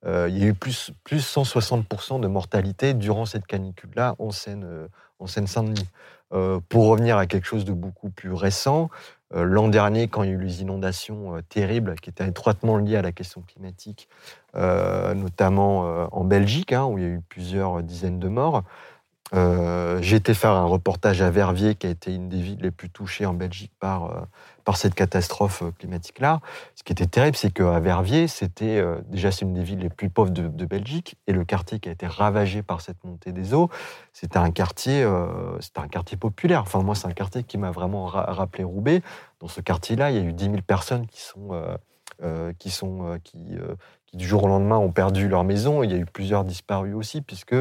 euh, il y a eu plus, plus 160% de mortalité durant cette canicule-là en Seine-Saint-Denis. pour revenir à quelque chose de beaucoup plus récent, euh, l'an dernier, quand il y a eu les inondations euh, terribles qui étaient étroitement liées à la question climatique, euh, notamment en Belgique, hein, où il y a eu plusieurs dizaines de morts, j'ai été faire un reportage à Verviers, qui a été une des villes les plus touchées en Belgique par, par cette catastrophe euh, climatique-là. Ce qui était terrible, c'est qu'à Verviers, c'était euh, déjà c'est une des villes les plus pauvres de, Belgique, et le quartier qui a été ravagé par cette montée des eaux, c'était un quartier, euh, c'était un quartier populaire. Enfin, moi, c'est un quartier qui m'a vraiment rappelé Roubaix. Dans ce quartier-là, il y a eu 10 000 personnes qui sont qui sont qui, qui, du jour au lendemain ont perdu leur maison. Il y a eu plusieurs disparus aussi, puisque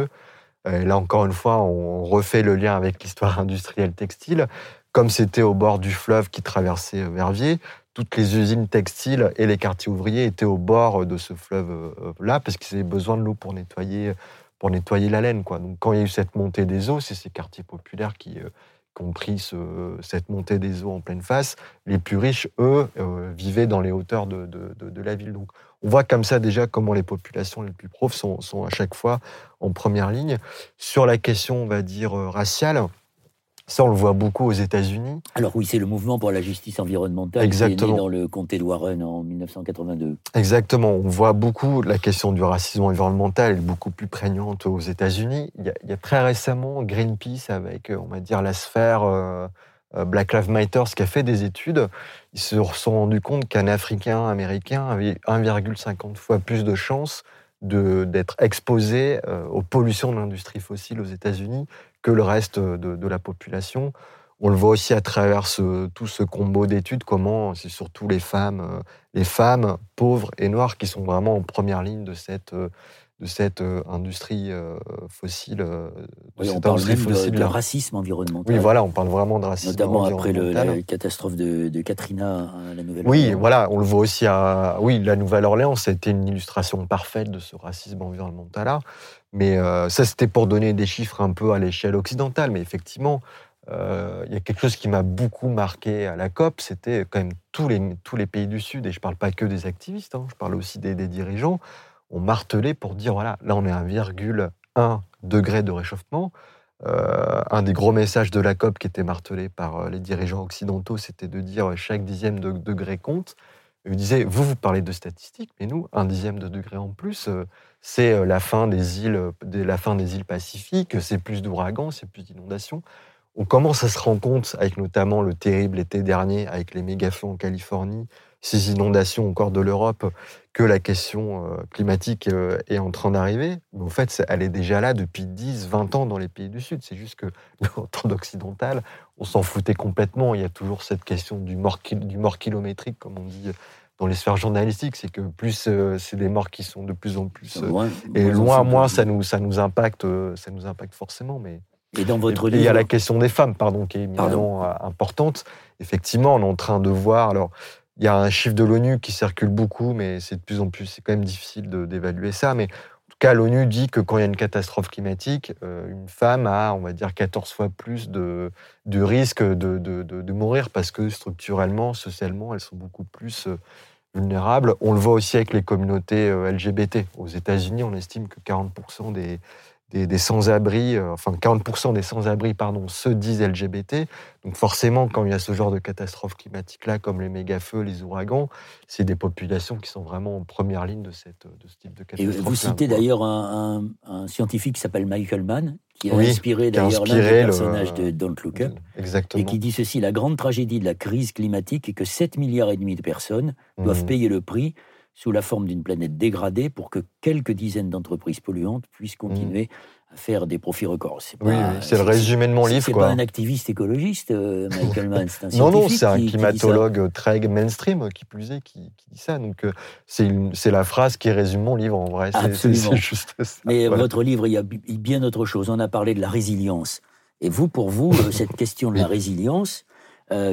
là encore une fois, on refait le lien avec l'histoire industrielle textile comme c'était au bord du fleuve qui traversait euh, Verviers, toutes les usines textiles et les quartiers ouvriers étaient au bord de ce fleuve-là parce qu'ils avaient besoin de l'eau pour nettoyer, pour nettoyer la laine. Donc, quand il y a eu cette montée des eaux, c'est ces quartiers populaires qui, euh, ont pris cette montée des eaux en pleine face. Les plus riches, eux, euh, vivaient dans les hauteurs de, la ville. Donc, on voit comme ça déjà comment les populations les plus pauvres sont à chaque fois en première ligne. Sur la question, on va dire, raciale, ça, on le voit beaucoup aux États-Unis. Alors oui, c'est le mouvement pour la justice environnementale Exactement. qui est né dans le comté de Warren en 1982. Exactement. On voit beaucoup la question du racisme environnemental est beaucoup plus prégnante aux États-Unis. Il, y a très récemment Greenpeace avec, on va dire, la sphère euh, euh, Black Lives Matter qui a fait des études. Ils se sont rendus compte qu'un Africain américain avait 1,50 fois plus de chances d'être exposé aux pollutions de l'industrie fossile aux États-Unis que le reste de, la population. On le voit aussi à travers tout ce combo d'études, comment c'est surtout les femmes, les femmes pauvres et noires qui sont vraiment en première ligne de cette, de cette euh, industrie euh, fossile. Euh, oui, on parle même de, racisme environnemental. Oui, voilà, on parle vraiment de racisme Notamment après la catastrophe de, Katrina à la Nouvelle-Orléans. Oui, voilà, on le voit aussi à... Oui, la Nouvelle-Orléans, été une illustration parfaite de ce racisme environnemental-là. Mais ça, c'était pour donner des chiffres un peu à l'échelle occidentale. Mais effectivement, il y a quelque chose qui m'a beaucoup marqué à la COP, c'était quand même tous les, tous les pays du Sud, et je ne parle pas que des activistes, hein, je parle aussi des, des dirigeants, ont martelé pour dire voilà, là on est à 1,1 degré de réchauffement. Euh, un des gros messages de la COP qui était martelé par euh, les dirigeants occidentaux, c'était de dire chaque dixième de degré compte. Ils disaient, vous, vous parlez de statistiques, mais nous, un dixième de degré en plus, euh, c'est la fin des îles, la fin des îles Pacifiques, c'est plus d'ouragans, c'est plus d'inondations. On commence à se rendre compte, avec notamment le terrible été dernier, avec les méga-feux en Californie, ces inondations encore de l'Europe, que la question euh, climatique euh, est en train d'arriver. Mais en fait, elle est déjà là depuis 10, 20 ans dans les pays du Sud. C'est juste que, en temps occidental, on s'en foutait complètement. Il y a toujours cette question du mort, du mort kilométrique, comme on dit dans les sphères journalistiques. C'est que plus euh, c'est des morts qui sont de plus en plus. et loin, moins, ça nous, ça, nous impacte, ça nous impacte forcément. Mais... Et dans votre livre. Il y a la question des femmes, pardon, qui est éminemment importante. Effectivement, on est en train de voir. Alors, il y a un chiffre de l'ONU qui circule beaucoup, mais c'est de plus en plus, c'est quand même difficile d'évaluer ça. Mais en tout cas, l'ONU dit que quand il y a une catastrophe climatique, euh, une femme a, on va dire, 14 fois plus de, risque de, de, de, mourir parce que structurellement, socialement, elles sont beaucoup plus euh, vulnérables. On le voit aussi avec les communautés euh, LGBT. Aux États-Unis, on estime que 40% des, des, sans-abri, euh, enfin 40% des sans-abri, pardon, se disent LGBT. Donc forcément, quand il y a ce genre de catastrophes climatiques-là, comme les méga-feux, les ouragans, c'est des populations qui sont vraiment en première ligne de, cette, de ce type de catastrophe. Et vous citez d'ailleurs un, scientifique qui s'appelle Michael Mann, qui a inspiré d'ailleurs l'un des personnages de Don't Look Up, Exactement. et qui dit ceci, la grande tragédie de la crise climatique est que 7 milliards et demi de personnes doivent mmh. payer le prix sous la forme d'une planète dégradée pour que quelques dizaines d'entreprises polluantes puissent continuer mmh. à faire des profits records. C'est oui, c'est le résumé de mon livre. C'est pas un activiste écologiste, euh, Michael Mann, c'est un Non, non, c'est un climatologue très mainstream, qui plus est, qui, dit ça. Donc, euh, c'est la phrase qui résume mon livre, en vrai. C'est juste ça. Mais votre livre, il y a bien autre chose. On a parlé de la résilience. Et vous, pour vous, euh, cette question de la résilience,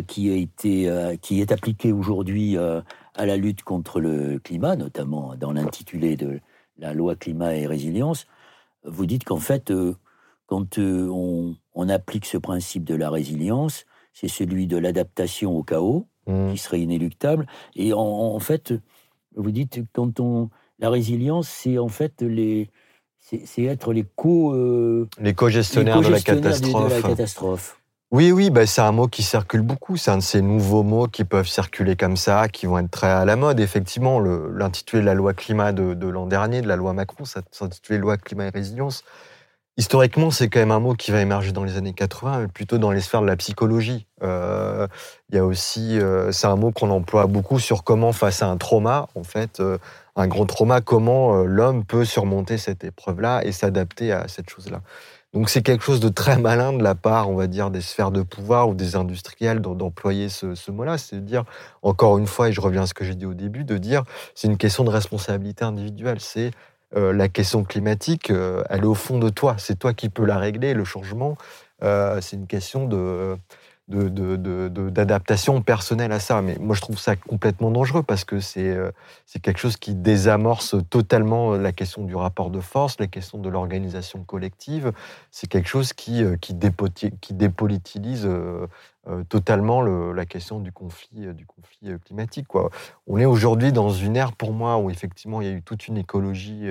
qui, a été, qui est appliquée aujourd'hui à la lutte contre le climat, notamment dans l'intitulé de la loi climat et résilience, vous dites qu'en fait, euh, quand euh, on, applique ce principe de la résilience, c'est celui de l'adaptation au chaos, mmh. qui serait inéluctable. Et en, fait, vous dites quand on la résilience, c'est en fait les c'est être les co euh, les co-gestionnaires de, la catastrophe. Oui, oui, bah, c'est un mot qui circule beaucoup. C'est un de ces nouveaux mots qui peuvent circuler comme ça, qui vont être très à la mode. Effectivement, l'intitulé de la loi climat de, l'an dernier, de la loi Macron, ça s'intitulait loi climat et résilience. Historiquement, c'est quand même un mot qui va émerger dans les années 80, mais plutôt dans les sphères de la psychologie. Euh, il y a aussi, euh, c'est un mot qu'on emploie beaucoup sur comment, face à un trauma, en fait, euh, un grand trauma, comment l'homme peut surmonter cette épreuve-là et s'adapter à cette chose-là. Donc c'est quelque chose de très malin de la part, on va dire, des sphères de pouvoir ou des industriels d'employer ce, mot-là. C'est de dire, encore une fois, et je reviens à ce que j'ai dit au début, de dire c'est une question de responsabilité individuelle. C'est euh, la question climatique, euh, elle est au fond de toi. C'est toi qui peux la régler. Le changement, euh, c'est une question de d'adaptation personnelle à ça. Mais moi, je trouve ça complètement dangereux parce que c'est euh, quelque chose qui désamorce totalement la question du rapport de force, la question de l'organisation collective. C'est quelque chose qui, euh, qui, qui dépolitilise euh, totalement la question du conflit, du conflit climatique. Quoi. On est aujourd'hui dans une ère, pour moi, où effectivement, il y a eu toute une écologie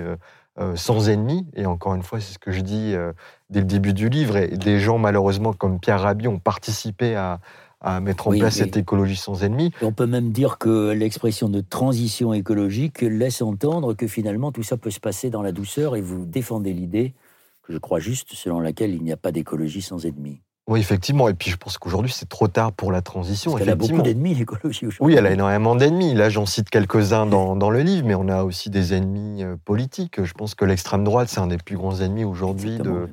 euh, sans ennemis. Et encore une fois, c'est ce que je dis euh, dès le début du livre. Et des gens, malheureusement, comme Pierre Rabhi, ont participé à, mettre en place cette écologie sans ennemis. On peut même dire que l'expression de transition écologique laisse entendre que finalement tout ça peut se passer dans la douceur et vous défendez l'idée, que je crois juste, selon laquelle il n'y a pas d'écologie sans ennemis. Oui, effectivement. Et puis je pense qu'aujourd'hui, c'est trop tard pour la transition. Parce elle a beaucoup d'ennemis, l'écologie, aujourd'hui. Oui, elle a énormément d'ennemis. Là, j'en cite quelques-uns dans, dans, le livre, mais on a aussi des ennemis euh, politiques. Je pense que l'extrême droite, c'est un des plus grands ennemis aujourd'hui de,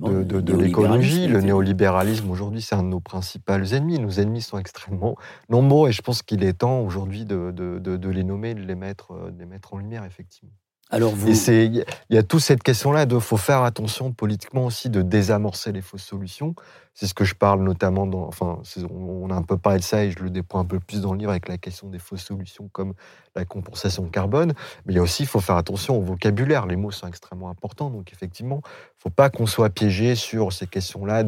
de, de, de l'écologie. Le néolibéralisme, aujourd'hui, c'est un de nos principaux ennemis. Nos ennemis sont extrêmement nombreux et je pense qu'il est temps aujourd'hui de, les nommer, de les mettre, euh, de les mettre en lumière, effectivement. Alors vous... il y a toute cette question-là de faut faire attention politiquement aussi de désamorcer les fausses solutions. C'est ce que je parle notamment dans, enfin, on a un peu parlé de ça et je le déploie un peu plus dans le livre avec la question des fausses solutions comme la compensation carbone. Mais il y a aussi, il faut faire attention au vocabulaire. Les mots sont extrêmement importants. Donc, effectivement, il ne faut pas qu'on soit piégé sur ces questions-là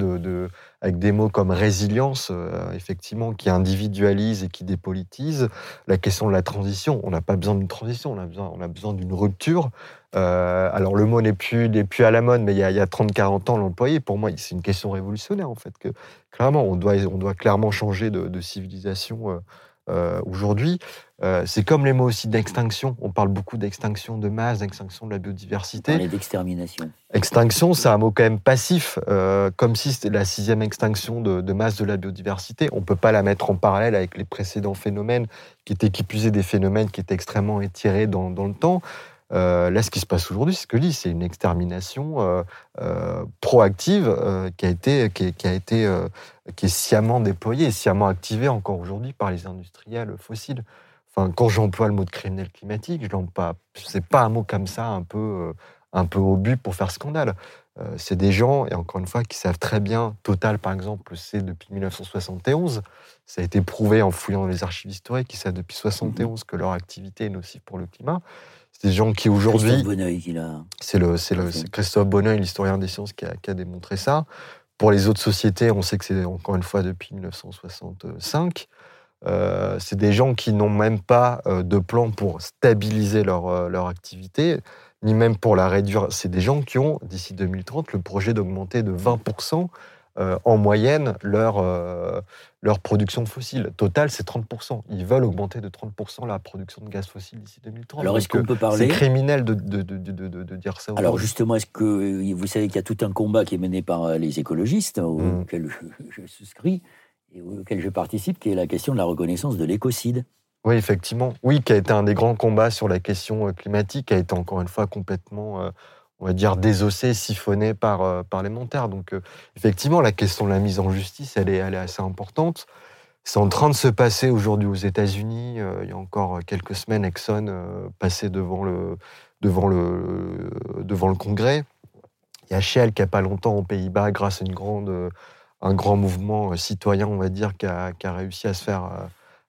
avec des mots comme résilience, euh, effectivement, qui individualisent et qui dépolitisent. La question de la transition, on n'a pas besoin d'une transition, on a besoin d'une rupture. Euh, alors le mot n'est plus, plus à la mode, mais il y a, a 30-40 ans, l'employé, pour moi, c'est une question révolutionnaire en fait. Que clairement, on doit, on doit clairement changer de, civilisation euh, euh, aujourd'hui. c'est comme les mots aussi d'extinction. On parle beaucoup d'extinction de masse, d'extinction de la biodiversité. Et d'extermination. Extinction, c'est un mot quand même passif, comme si c'était la sixième extinction de, masse de la biodiversité. On ne peut pas la mettre en parallèle avec les précédents phénomènes, qui étaient qui des phénomènes qui étaient extrêmement étirés dans, dans le temps. Euh, là, ce qui se passe aujourd'hui, ce que je dis, c'est une extermination euh, euh, proactive qui a été, qui, a été, qui est sciemment déployée, sciemment activée encore aujourd'hui par les industriels fossiles. Enfin, quand j'emploie le mot de criminel climatique, je pas. C'est pas un mot comme ça, un peu, un peu au but pour faire scandale. c'est des gens, et encore une fois, qui savent très bien. Total, par exemple, c'est depuis 1971. Ça a été prouvé en fouillant les archives historiques. Ils savent depuis 1971 mmh que leur activité est nocive pour le climat. C'est des gens qui aujourd'hui. C'est le, c'est le, Christophe Bonneuil, l'historien des sciences, qui a, qui a, démontré ça. Pour les autres sociétés, on sait que c'est encore une fois depuis 1965. Euh, c'est des gens qui n'ont même pas euh, de plan pour stabiliser leur, euh, leur activité, ni même pour la réduire. C'est des gens qui ont, d'ici 2030, le projet d'augmenter de 20% euh, en moyenne leur, euh, leur production fossile. Total, c'est 30%. Ils veulent augmenter de 30% la production de gaz fossile d'ici 2030. Alors, est-ce qu'on peut parler C'est criminel de, de, de, de, dire ça. Alors, justement, est-ce que vous savez qu'il y a tout un combat qui est mené par euh, les écologistes, mmh. auquel je, je, souscris et auquel je participe, qui est la question de la reconnaissance de l'écocide oui, effectivement. Oui, qui a été un des grands combats sur la question climatique, qui a été encore une fois complètement on va dire, désossé, siphonné par, euh, par les montaires. Donc, euh, effectivement, la question de la mise en justice, elle est, elle est assez importante. C'est en train de se passer aujourd'hui aux États-Unis. Euh, il y a encore quelques semaines, Exxon passait devant le, devant, le, devant le Congrès. Il y a Shell qui, a pas longtemps, aux Pays-Bas, grâce à une grande, un grand mouvement citoyen, on va dire, qui a, qui a réussi à se faire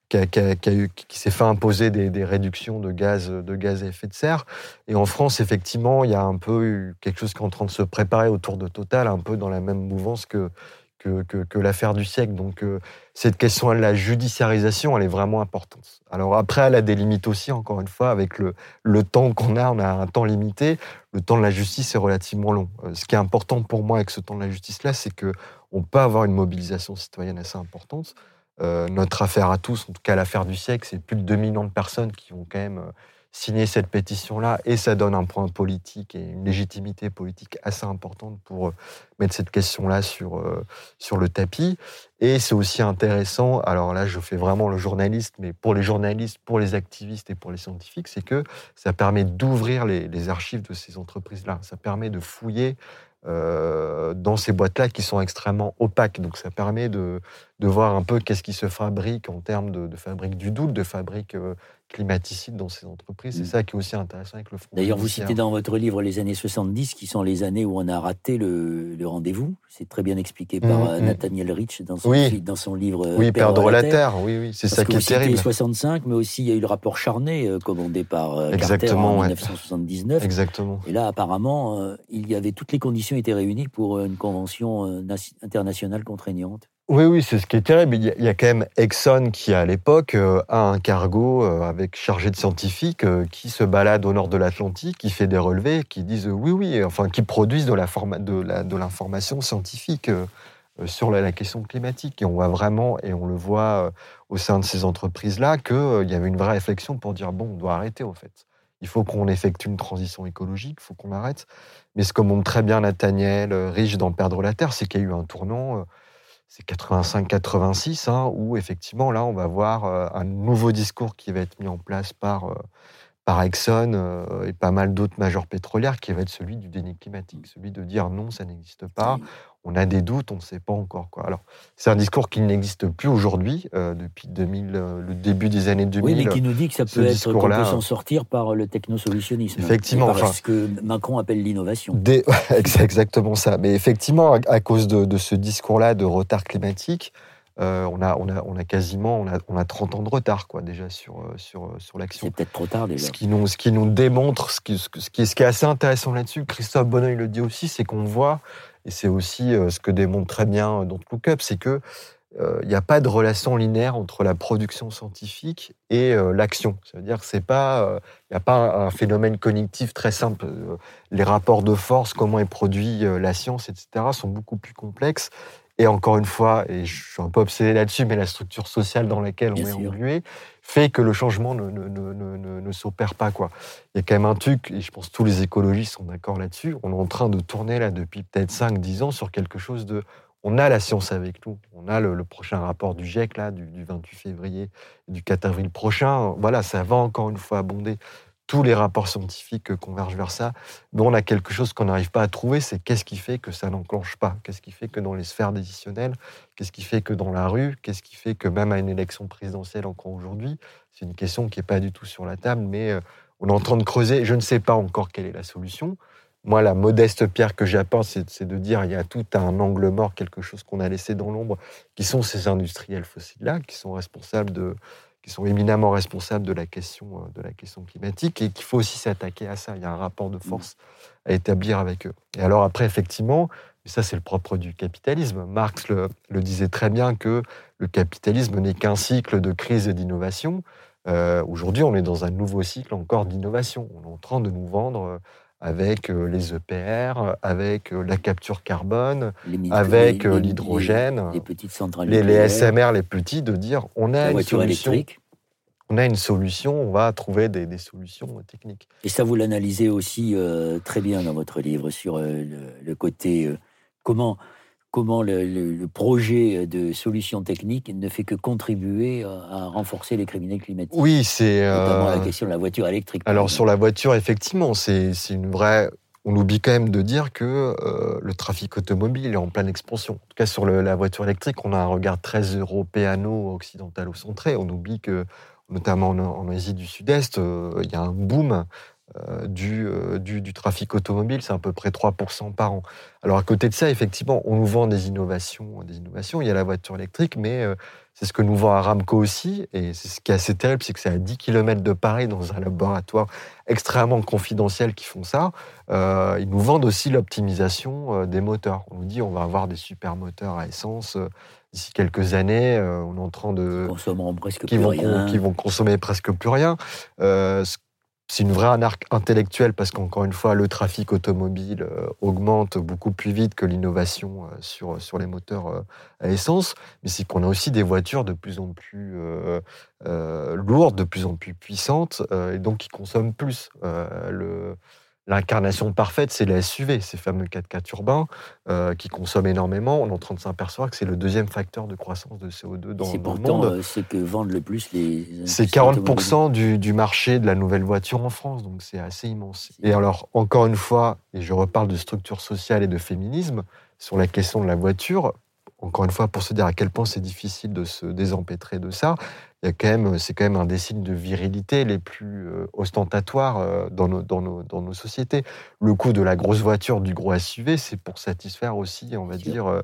qui, s'est fait imposer des, réductions de gaz, de gaz à effet de serre. Et en France, effectivement, il y a un peu quelque chose qui est en train de se préparer autour de Total, un peu dans la même mouvance que, l'affaire du siècle. Donc, euh, cette question de la judiciarisation, elle est vraiment importante. Alors, après, elle a des limites aussi, encore une fois, avec le, le temps qu'on a, on a un temps limité. Le temps de la justice est relativement long. Euh, ce qui est important pour moi avec ce temps de la justice-là, c'est qu'on peut avoir une mobilisation citoyenne assez importante. Euh, notre affaire à tous, en tout cas l'affaire du siècle, c'est plus de 2 millions de personnes qui ont quand même euh, signé cette pétition-là, et ça donne un point politique et une légitimité politique assez importante pour euh, mettre cette question-là sur, sur le tapis. Et c'est aussi intéressant, alors là je fais vraiment le journaliste, mais pour les journalistes, pour les activistes et pour les scientifiques, c'est que ça permet d'ouvrir les, les archives de ces entreprises-là. Ça permet de fouiller euh, dans ces boîtes-là qui sont extrêmement opaques. Donc ça permet de, voir un peu qu'est-ce qui se fabrique en termes de, de fabrique du doute, de fabrique euh, climaticide dans ces entreprises. C'est mm. ça qui est aussi intéressant avec le front. D'ailleurs, vous citez dans votre livre les années 70, qui sont les années où on a raté le, rendez-vous. C'est très bien expliqué par mm, euh, mm. Nathaniel Rich dans son, dans son livre. Oui, Perdre, la, Terre. Oui, oui, c'est ça qui est terrible. 65, mais aussi il y a eu le rapport Charnay commandé par Exactement, Carter en 1979. Exactement. Et là, apparemment, il y avait toutes les conditions étaient réunies pour une convention internationale contraignante. Oui, oui, c'est ce qui est terrible. Il y, a, quand même Exxon qui, à l'époque, euh, a un cargo euh, avec chargé de scientifiques euh, qui se balade au nord de l'Atlantique, qui fait des relevés, qui disent oui, oui, enfin, qui produisent de l'information scientifique sur la, question climatique. Et on voit vraiment, et on le voit au sein de ces entreprises-là, qu'il y avait une vraie réflexion pour dire bon, on doit arrêter, en fait. Il faut qu'on effectue une transition écologique, il faut qu'on arrête. Mais ce que montre très bien Nathaniel Rich dans Perdre la Terre, c'est qu'il y a eu un tournant c'est 85-86, hein, où effectivement, là, on va voir euh, un nouveau discours qui va être mis en place par, euh, par Exxon euh, et pas mal d'autres majors pétrolières, qui va être celui du déni climatique, celui de dire non, ça n'existe pas, on a des doutes, on ne sait pas encore. Quoi. Alors, c'est un discours qui n'existe plus aujourd'hui, depuis 2000, le début des années 2000. Oui, mais qui nous dit que ça peut être qu'on peut s'en sortir par le technosolutionnisme. Effectivement. Par ce que Macron appelle l'innovation. C'est exactement ça. Mais effectivement, à, cause de, de ce discours-là de retard climatique, euh, on, a, on, a, on a quasiment on a, on a 30 ans de retard quoi, déjà sur, euh, sur, euh, sur l'action. C'est peut-être trop tard déjà. Ce qui nous, ce qui nous démontre, ce qui, ce, qui, ce qui est assez intéressant là-dessus, Christophe Bonneuil le dit aussi, c'est qu'on voit, et c'est aussi ce que démontre très bien Don't Look Up, c'est que il n'y a pas de relation linéaire entre la production scientifique et l'action. C'est-à-dire que c'est pas, il n'y a pas un, phénomène cognitif très simple. les rapports de force, comment est produit la science, etc., sont beaucoup plus complexes. Et encore une fois, et je suis un peu obsédé là-dessus, mais la structure sociale dans laquelle on est englué fait que le changement ne, ne, ne, ne, s'opère pas. Quoi. Il y a quand même un truc, et je pense que tous les écologistes sont d'accord là-dessus, on est en train de tourner là depuis peut-être 5-10 ans sur quelque chose de... On a la science avec nous. On a le, prochain rapport du GIEC, là, du, du 28 février, du 4 avril prochain. Voilà, ça va encore une fois abonder tous les rapports scientifiques convergent vers ça, mais on a quelque chose qu'on n'arrive pas à trouver, c'est qu'est-ce qui fait que ça n'enclenche pas? Qu'est-ce qui fait que dans les sphères décisionnelles, qu'est-ce qui fait que dans la rue, qu'est-ce qui fait que même à une élection présidentielle encore aujourd'hui, c'est une question qui n'est pas du tout sur la table, mais euh, on est en train de creuser, je ne sais pas encore quelle est la solution. Moi, la modeste pierre que j'apporte, c'est de dire il y a tout un angle mort, quelque chose qu'on a laissé dans l'ombre, qui sont ces industriels fossiles-là, qui sont responsables de, qui sont éminemment responsables de la question, euh, de la question climatique et qu'il faut aussi s'attaquer à ça. Il y a un rapport de force à établir avec eux. Et alors après, effectivement, ça c'est le propre du capitalisme, Marx le, disait très bien que le capitalisme n'est qu'un cycle de crise et d'innovation. Euh, aujourd'hui, on est dans un nouveau cycle encore d'innovation. On est en train de nous vendre euh, avec les EPR, avec la capture carbone, avec l'hydrogène, les, petites centrales les, les, SMR, les petits, de dire on a une solution. Électrique. On a une solution, on va trouver des, solutions techniques. Et ça, vous l'analysez aussi euh, très bien dans votre livre sur euh, le, côté euh, comment comment le, projet de solution technique ne fait que contribuer à, renforcer les criminels climatiques. Oui, c'est... Notamment la question de la voiture électrique. Alors sur la voiture, effectivement, c'est une vraie... On oublie quand même de dire que le trafic automobile est en pleine expansion. En tout cas, sur la voiture électrique, on a un regard très européano-occidentalo-centré. On oublie que, notamment en, Asie du Sud-Est, il y a un boom euh, euh, du, du, trafic automobile, c'est à peu près 3% par an. Alors à côté de ça, effectivement, on nous vend des innovations, des innovations. Il y a la voiture électrique, mais euh, c'est ce que nous vend Aramco aussi. Et c'est ce qui est assez terrible, c'est que c'est à 10 km de Paris, dans un laboratoire extrêmement confidentiel qui font ça. ils nous vendent aussi l'optimisation des moteurs. On nous dit on va avoir des super moteurs à essence d'ici quelques années, on est en train de... presque qui plus vont, rien. Qui vont consommer presque plus rien. ce c'est une vraie anarque intellectuelle parce qu'encore une fois, le trafic automobile euh, augmente beaucoup plus vite que l'innovation euh, sur, sur les moteurs euh, à essence. Mais c'est qu'on a aussi des voitures de plus en plus lourdes, de plus en plus puissantes et donc qui consomment plus. le, L'incarnation parfaite, c'est les SUV, ces fameux 4x4 urbains euh, qui consomment énormément. On est en train de s'apercevoir que c'est le deuxième facteur de croissance de CO2 dans, le monde. Euh, c'est que vendent le plus les. C'est 40% du, du, marché de la nouvelle voiture en France, donc c'est assez immense. Et alors, encore une fois, et je reparle de structure sociale et de féminisme, sur la question de la voiture, encore une fois, pour se dire à quel point c'est difficile de se désempêtrer de ça, il y a quand même, c'est quand même un des signes de virilité les plus euh, ostentatoires euh, dans nos, dans, nos, dans nos sociétés. Le coût de la grosse voiture, du gros SUV, c'est pour satisfaire aussi, on va dire,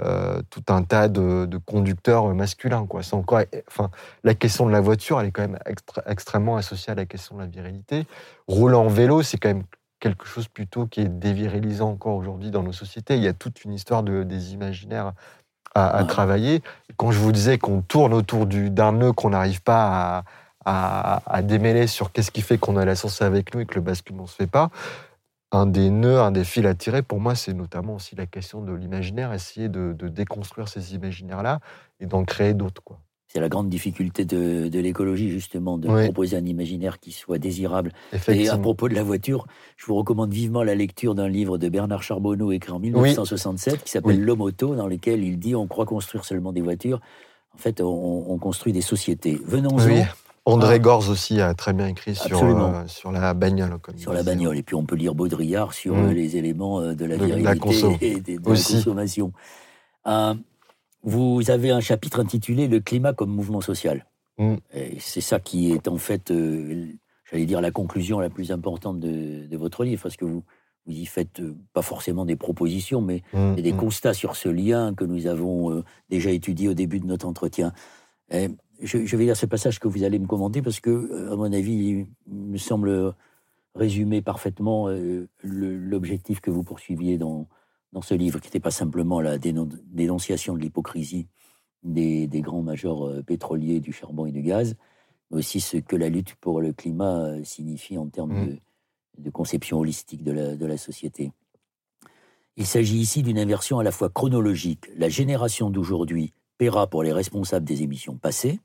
euh, tout un tas de, conducteurs masculins. Quoi. C'est encore, enfin, la question de la voiture, elle est quand même extrêmement associée à la question de la virilité. Rouler en vélo, c'est quand même quelque chose plutôt qui est dévirilisant encore aujourd'hui dans nos sociétés. Il y a toute une histoire de, des imaginaires à, travailler. Quand je vous disais qu'on tourne autour d'un nœud qu'on n'arrive pas à, à, démêler sur qu'est-ce qui fait qu'on a la science avec nous et que le basculement ne se fait pas, un des nœuds, un des fils à tirer, pour moi, c'est notamment aussi la question de l'imaginaire, essayer de, de déconstruire ces imaginaires-là et d'en créer d'autres. C'est la grande difficulté de, l'écologie, justement, de proposer un imaginaire qui soit désirable. Et à propos de la voiture, je vous recommande vivement la lecture d'un livre de Bernard Charbonneau écrit en 1967 qui s'appelle L'homme auto, dans lequel il dit on croit construire seulement des voitures. En fait, on, construit des sociétés. Venons-en. André Gorz aussi a très bien écrit sur, euh, sur la bagnole. sur la bagnole. Et puis on peut lire Baudrillard sur mm. les éléments euh, de la virilité et de, la consommation. Euh, vous avez un chapitre intitulé Le climat comme mouvement social. Mm. C'est ça qui est en fait, euh, j'allais dire, la conclusion la plus importante de, votre livre, parce que vous, vous y faites euh, pas forcément des propositions, mais mm, des mm. constats sur ce lien que nous avons euh, déjà étudié au début de notre entretien. je, vais lire ce passage que vous allez me commenter, parce que, à mon avis, il me semble résumer parfaitement l'objectif que vous poursuiviez dans, dans ce livre, qui n'était pas simplement la dénonciation de l'hypocrisie des, grands majors euh, pétroliers du charbon et du gaz, mais aussi ce que la lutte pour le climat euh, signifie en termes mmh. de, conception holistique de la, de la société. Il s'agit ici d'une inversion à la fois chronologique. La génération d'aujourd'hui paiera pour les responsables des émissions passées,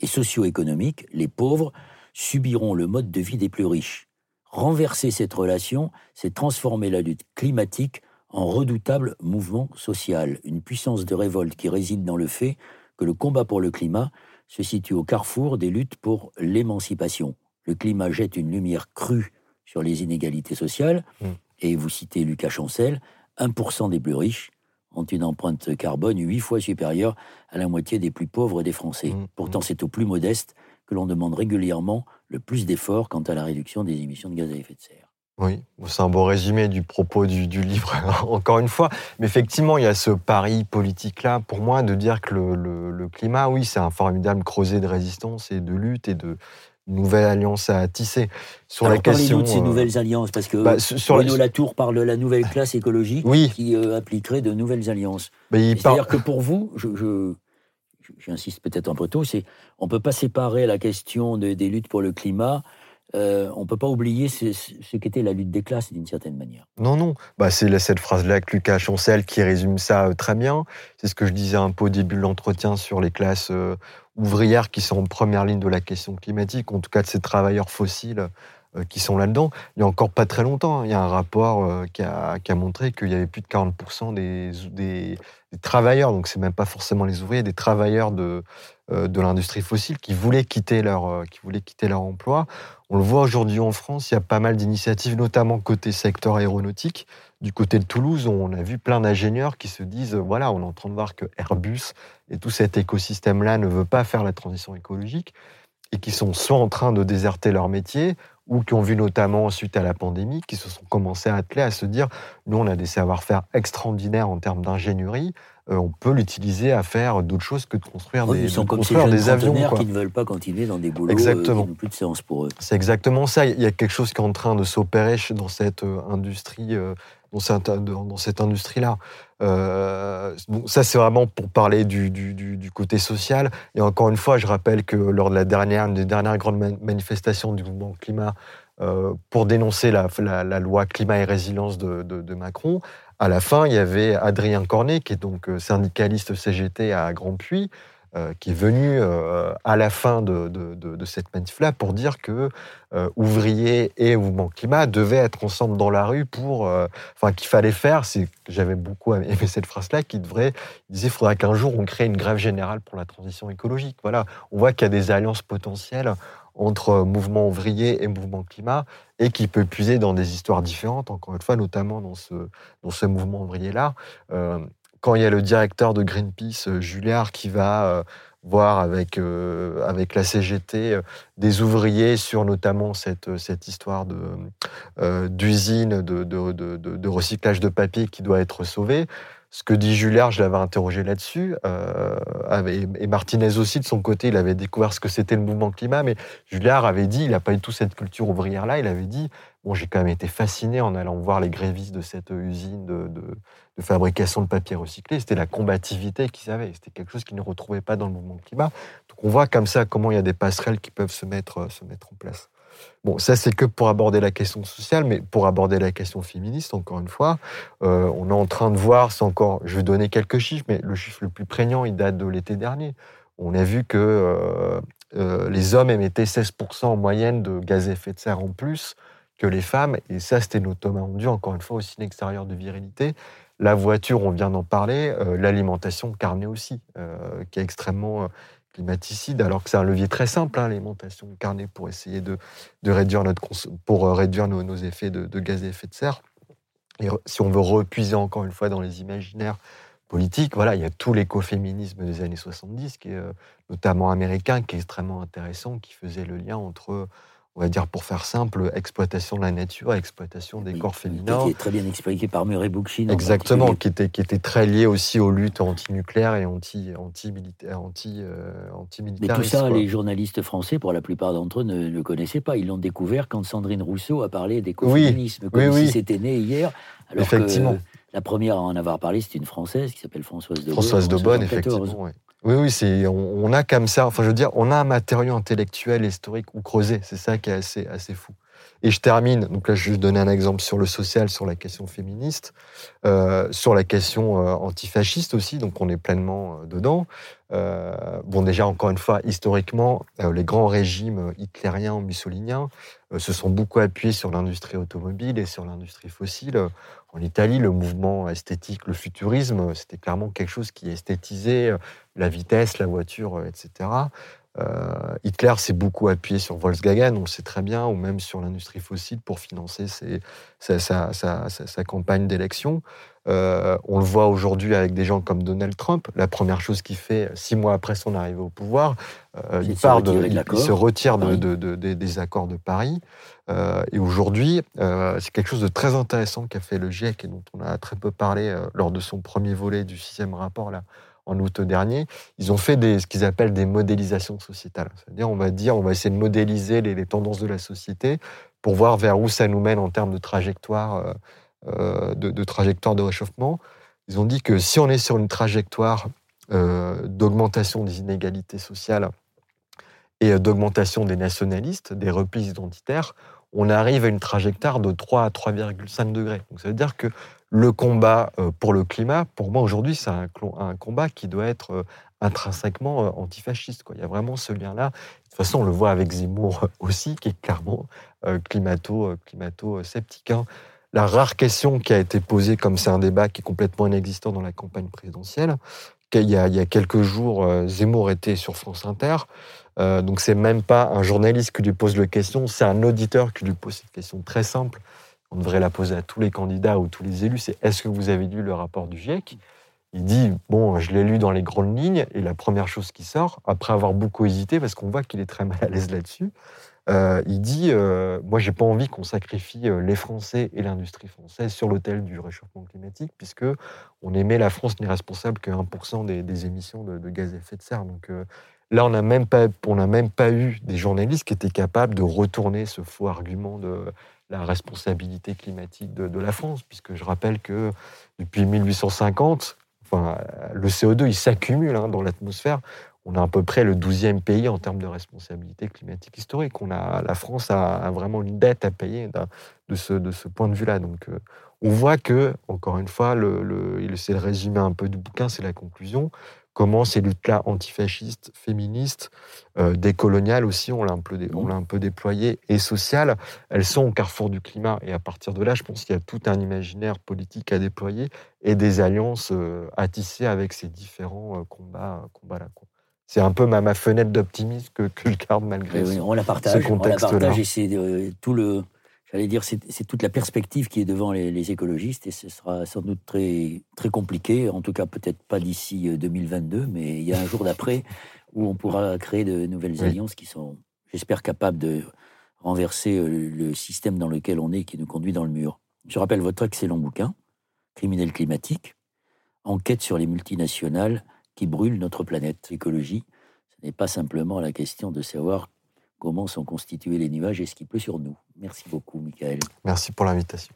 et socio-économique, les pauvres subiront le mode de vie des plus riches. Renverser cette relation, c'est transformer la lutte climatique en redoutable mouvement social, une puissance de révolte qui réside dans le fait que le combat pour le climat se situe au carrefour des luttes pour l'émancipation. Le climat jette une lumière crue sur les inégalités sociales, mm. et vous citez Lucas Chancel, 1% des plus riches ont une empreinte carbone huit fois supérieure à la moitié des plus pauvres des Français. Mm. Pourtant, mm. c'est aux plus modestes que l'on demande régulièrement le plus d'efforts quant à la réduction des émissions de gaz à effet de serre. Oui, c'est un bon résumé du propos du, livre, encore une fois. Mais effectivement, il y a ce pari politique-là, pour moi, de dire que le, climat, oui, c'est un formidable creuset de résistance et de lutte et de nouvelles alliances à tisser. Sur la question de ces euh, nouvelles alliances, parce que bah, sur Bruno Latour parle de la nouvelle classe écologique qui euh, appliquerait de nouvelles alliances. C'est-à-dire que pour vous, je, j'insiste peut-être un peu tôt, c'est on peut pas séparer la question des luttes pour le climat euh, on ne peut pas oublier ce, qu'était la lutte des classes d'une certaine manière. Non, non. Bah, c'est cette phrase-là que Lucas Chancel qui résume ça euh, très bien. C'est ce que je disais un peu au début de l'entretien sur les classes euh, ouvrières qui sont en première ligne de la question climatique, en tout cas de ces travailleurs fossiles qui sont là-dedans. Il n'y a encore pas très longtemps, hein, il y a un rapport qui a, montré qu'il y avait plus de 40% des, travailleurs, donc c'est même pas forcément les ouvriers, des travailleurs de, de l'industrie fossile qui voulaient quitter leur, qui voulaient quitter leur emploi. On le voit aujourd'hui en France, il y a pas mal d'initiatives, notamment côté secteur aéronautique. Du côté de Toulouse, on a vu plein d'ingénieurs qui se disent, voilà, on est en train de voir que Airbus et tout cet écosystème-là ne veut pas faire la transition écologique et qui sont soit en train de déserter leur métier ou qui ont vu notamment suite à la pandémie, qui se sont commencés à atteler à se dire, nous on a des savoir-faire extraordinaires en termes d'ingénierie, euh, on peut l'utiliser à faire d'autres choses que de construire des, ils sont comme construire des avions. qui ne veulent pas continuer dans des boulots exactement. Euh, qui plus de séance pour eux. C'est exactement ça. Il y a quelque chose qui est en train de s'opérer dans cette euh, industrie, dans cette, industrie-là. ça, c'est vraiment pour parler du, du, côté social. Et encore une fois, je rappelle que lors de la dernière, des dernières grandes manifestations du mouvement climat, pour dénoncer la, loi climat et résilience de, de Macron, à la fin, il y avait Adrien Cornet, qui est donc euh, syndicaliste CGT à Grand Puy, euh, qui est venu euh, à la fin de, cette manif-là pour dire que ouvriers et mouvement climat devaient être ensemble dans la rue pour, enfin, qu'il fallait faire. J'avais beaucoup aimé cette phrase-là, qui devrait, il disait, il faudra qu'un jour on crée une grève générale pour la transition écologique. Voilà, on voit qu'il y a des alliances potentielles entre mouvement ouvrier et mouvement climat, et qui peut puiser dans des histoires différentes, encore une fois, notamment dans ce, mouvement ouvrier-là. Euh, quand il y a le directeur de Greenpeace, euh, Julliard, qui va euh, voir avec, avec la CGT des ouvriers sur notamment cette, histoire d'usine de, de, recyclage de papier qui doit être sauvée. Ce que dit Julliard, je l'avais interrogé là-dessus, euh, et Martinez aussi, de son côté, il avait découvert ce que c'était le mouvement climat, mais Julliard avait dit, il n'a pas eu tout cette culture ouvrière-là, il avait dit, bon, j'ai quand même été fasciné en allant voir les grévistes de cette usine de, fabrication de papier recyclé, c'était la combativité qu'ils avaient, c'était quelque chose qu'ils ne retrouvaient pas dans le mouvement climat. Donc on voit comme ça comment il y a des passerelles qui peuvent se mettre, se mettre en place. Bon, ça c'est que pour aborder la question sociale, mais pour aborder la question féministe, encore une fois, euh, on est en train de voir, c'est encore, je vais donner quelques chiffres, mais le chiffre le plus prégnant, il date de l'été dernier, on a vu que les hommes émettaient 16% en moyenne de gaz à effet de serre en plus que les femmes, et ça c'était nos Thomas Ondu, encore une fois, au signe extérieur de virilité. La voiture, on vient d'en parler, l'alimentation carnée aussi, qui est extrêmement alors que c'est un levier très simple, hein, l'alimentation carnée, pour essayer de, réduire, notre pour réduire nos, effets de, de, gaz à effet de serre. Et si on veut repuiser encore une fois dans les imaginaires politiques, voilà, il y a tout l'écoféminisme des années 70, qui est euh, notamment américain, qui est extrêmement intéressant, qui faisait le lien entre on va dire pour faire simple, exploitation de la nature, exploitation des corps féminins. Qui est très bien expliqué par Murray Bookchin. Exactement, qui était, qui était très lié aussi aux luttes anti-nucléaires et anti-militaires. Anti, euh, anti, Mais tout ça, les journalistes français, pour la plupart d'entre eux, ne le connaissaient pas. Ils l'ont découvert quand Sandrine Rousseau a parlé d'écoféminisme, comme si c'était né hier. Alors Effectivement. Que la première à en avoir parlé, c'était une Française qui s'appelle Françoise Daubonne. Françoise Daubonne, effectivement. Oui, oui, c'est, on, a comme ça, enfin je veux dire, on a un matériau intellectuel historique ou creusé, c'est ça qui est assez, fou. Et je termine, donc là je vais donner un exemple sur le social, sur la question féministe, euh, sur la question euh, antifasciste aussi, donc on est pleinement euh, dedans. bon déjà, encore une fois, historiquement, les grands régimes hitlériens mussoliniens se sont beaucoup appuyés sur l'industrie automobile et sur l'industrie fossile. En Italie, le mouvement esthétique, le futurisme, c'était clairement quelque chose qui esthétisait la vitesse, la voiture, etc. Euh, Hitler s'est beaucoup appuyé sur Volkswagen, on le sait très bien, ou même sur l'industrie fossile pour financer sa, campagne d'élection. Euh, on le voit aujourd'hui avec des gens comme Donald Trump. La première chose qu'il fait, six mois après son arrivée au pouvoir, euh, il, part de, il, se retire des accords de Paris. et aujourd'hui, c'est quelque chose de très intéressant qu'a fait le GIEC et dont on a très peu parlé lors de son premier volet du sixième rapport là, en août dernier, ils ont fait des, ce qu'ils appellent des modélisations sociétales. C'est-à-dire, on va dire, on va essayer de modéliser les, tendances de la société pour voir vers où ça nous mène en termes de trajectoire, euh, euh, de, trajectoire de réchauffement. Ils ont dit que si on est sur une trajectoire euh, d'augmentation des inégalités sociales et d'augmentation des nationalistes, des replis identitaires, on arrive à une trajectoire de 3 à 3,5 degrés. Donc ça veut dire que le combat euh, pour le climat, pour moi aujourd'hui, c'est un, combat qui doit être euh, intrinsèquement euh, antifasciste. Il y a vraiment ce lien-là. De toute façon, on le voit avec Zemmour aussi, qui est clairement climato, climato sceptique. Hein. La rare question qui a été posée, comme c'est un débat qui est complètement inexistant dans la campagne présidentielle, il y a quelques jours, Zemmour était sur France Inter. donc c'est même pas un journaliste qui lui pose la question, c'est un auditeur qui lui pose cette question très simple on devrait la poser à tous les candidats ou tous les élus, c'est est-ce que vous avez lu le rapport du GIEC? Il dit, bon, je l'ai lu dans les grandes lignes, et la première chose qui sort, après avoir beaucoup hésité, parce qu'on voit qu'il est très mal à l'aise là-dessus, euh, il dit, euh, moi, j'ai pas envie qu'on sacrifie euh, les Français et l'industrie française sur l'autel du réchauffement climatique, puisque on émet la France n'est responsable que 1% des, émissions de, gaz à effet de serre. Donc là, on n'a même pas, on n'a même pas eu des journalistes qui étaient capables de retourner ce faux argument de la responsabilité climatique de, la France, puisque je rappelle que depuis 1850, enfin, le CO2 il s'accumule hein, dans l'atmosphère. On a à peu près le 12e pays en termes de responsabilité climatique historique. On a, la France a, vraiment une dette à payer de ce, point de vue-là. Donc, euh, on voit que, encore une fois, le, c'est le résumé un peu du bouquin, c'est la conclusion comment ces luttes-là antifascistes, féministes, euh, décoloniales aussi, on l'a un, peu on l'a un peu déployé, et sociales, elles sont au carrefour du climat. Et à partir de là, je pense qu'il y a tout un imaginaire politique à déployer et des alliances euh, à tisser avec ces différents euh, combats, combats là. C'est un peu ma, ma fenêtre d'optimisme que, que, je garde malgré oui, on la partage, ce contexte-là. On la partage et c'est tout le, j'allais dire, c'est toute la perspective qui est devant les, écologistes et ce sera sans doute très, très compliqué, en tout cas peut-être pas d'ici 2022, euh, mais il y a un jour d'après où on pourra créer de nouvelles alliances qui sont, j'espère, capables de renverser euh, le système dans lequel on est qui nous conduit dans le mur. Je rappelle votre excellent bouquin, Criminel climatique, enquête sur les multinationales qui brûlent notre planète. L'écologie, ce n'est pas simplement la question de savoir comment sont constitués les nuages et ce qui pleut sur nous. Merci beaucoup, Michael. Merci pour l'invitation.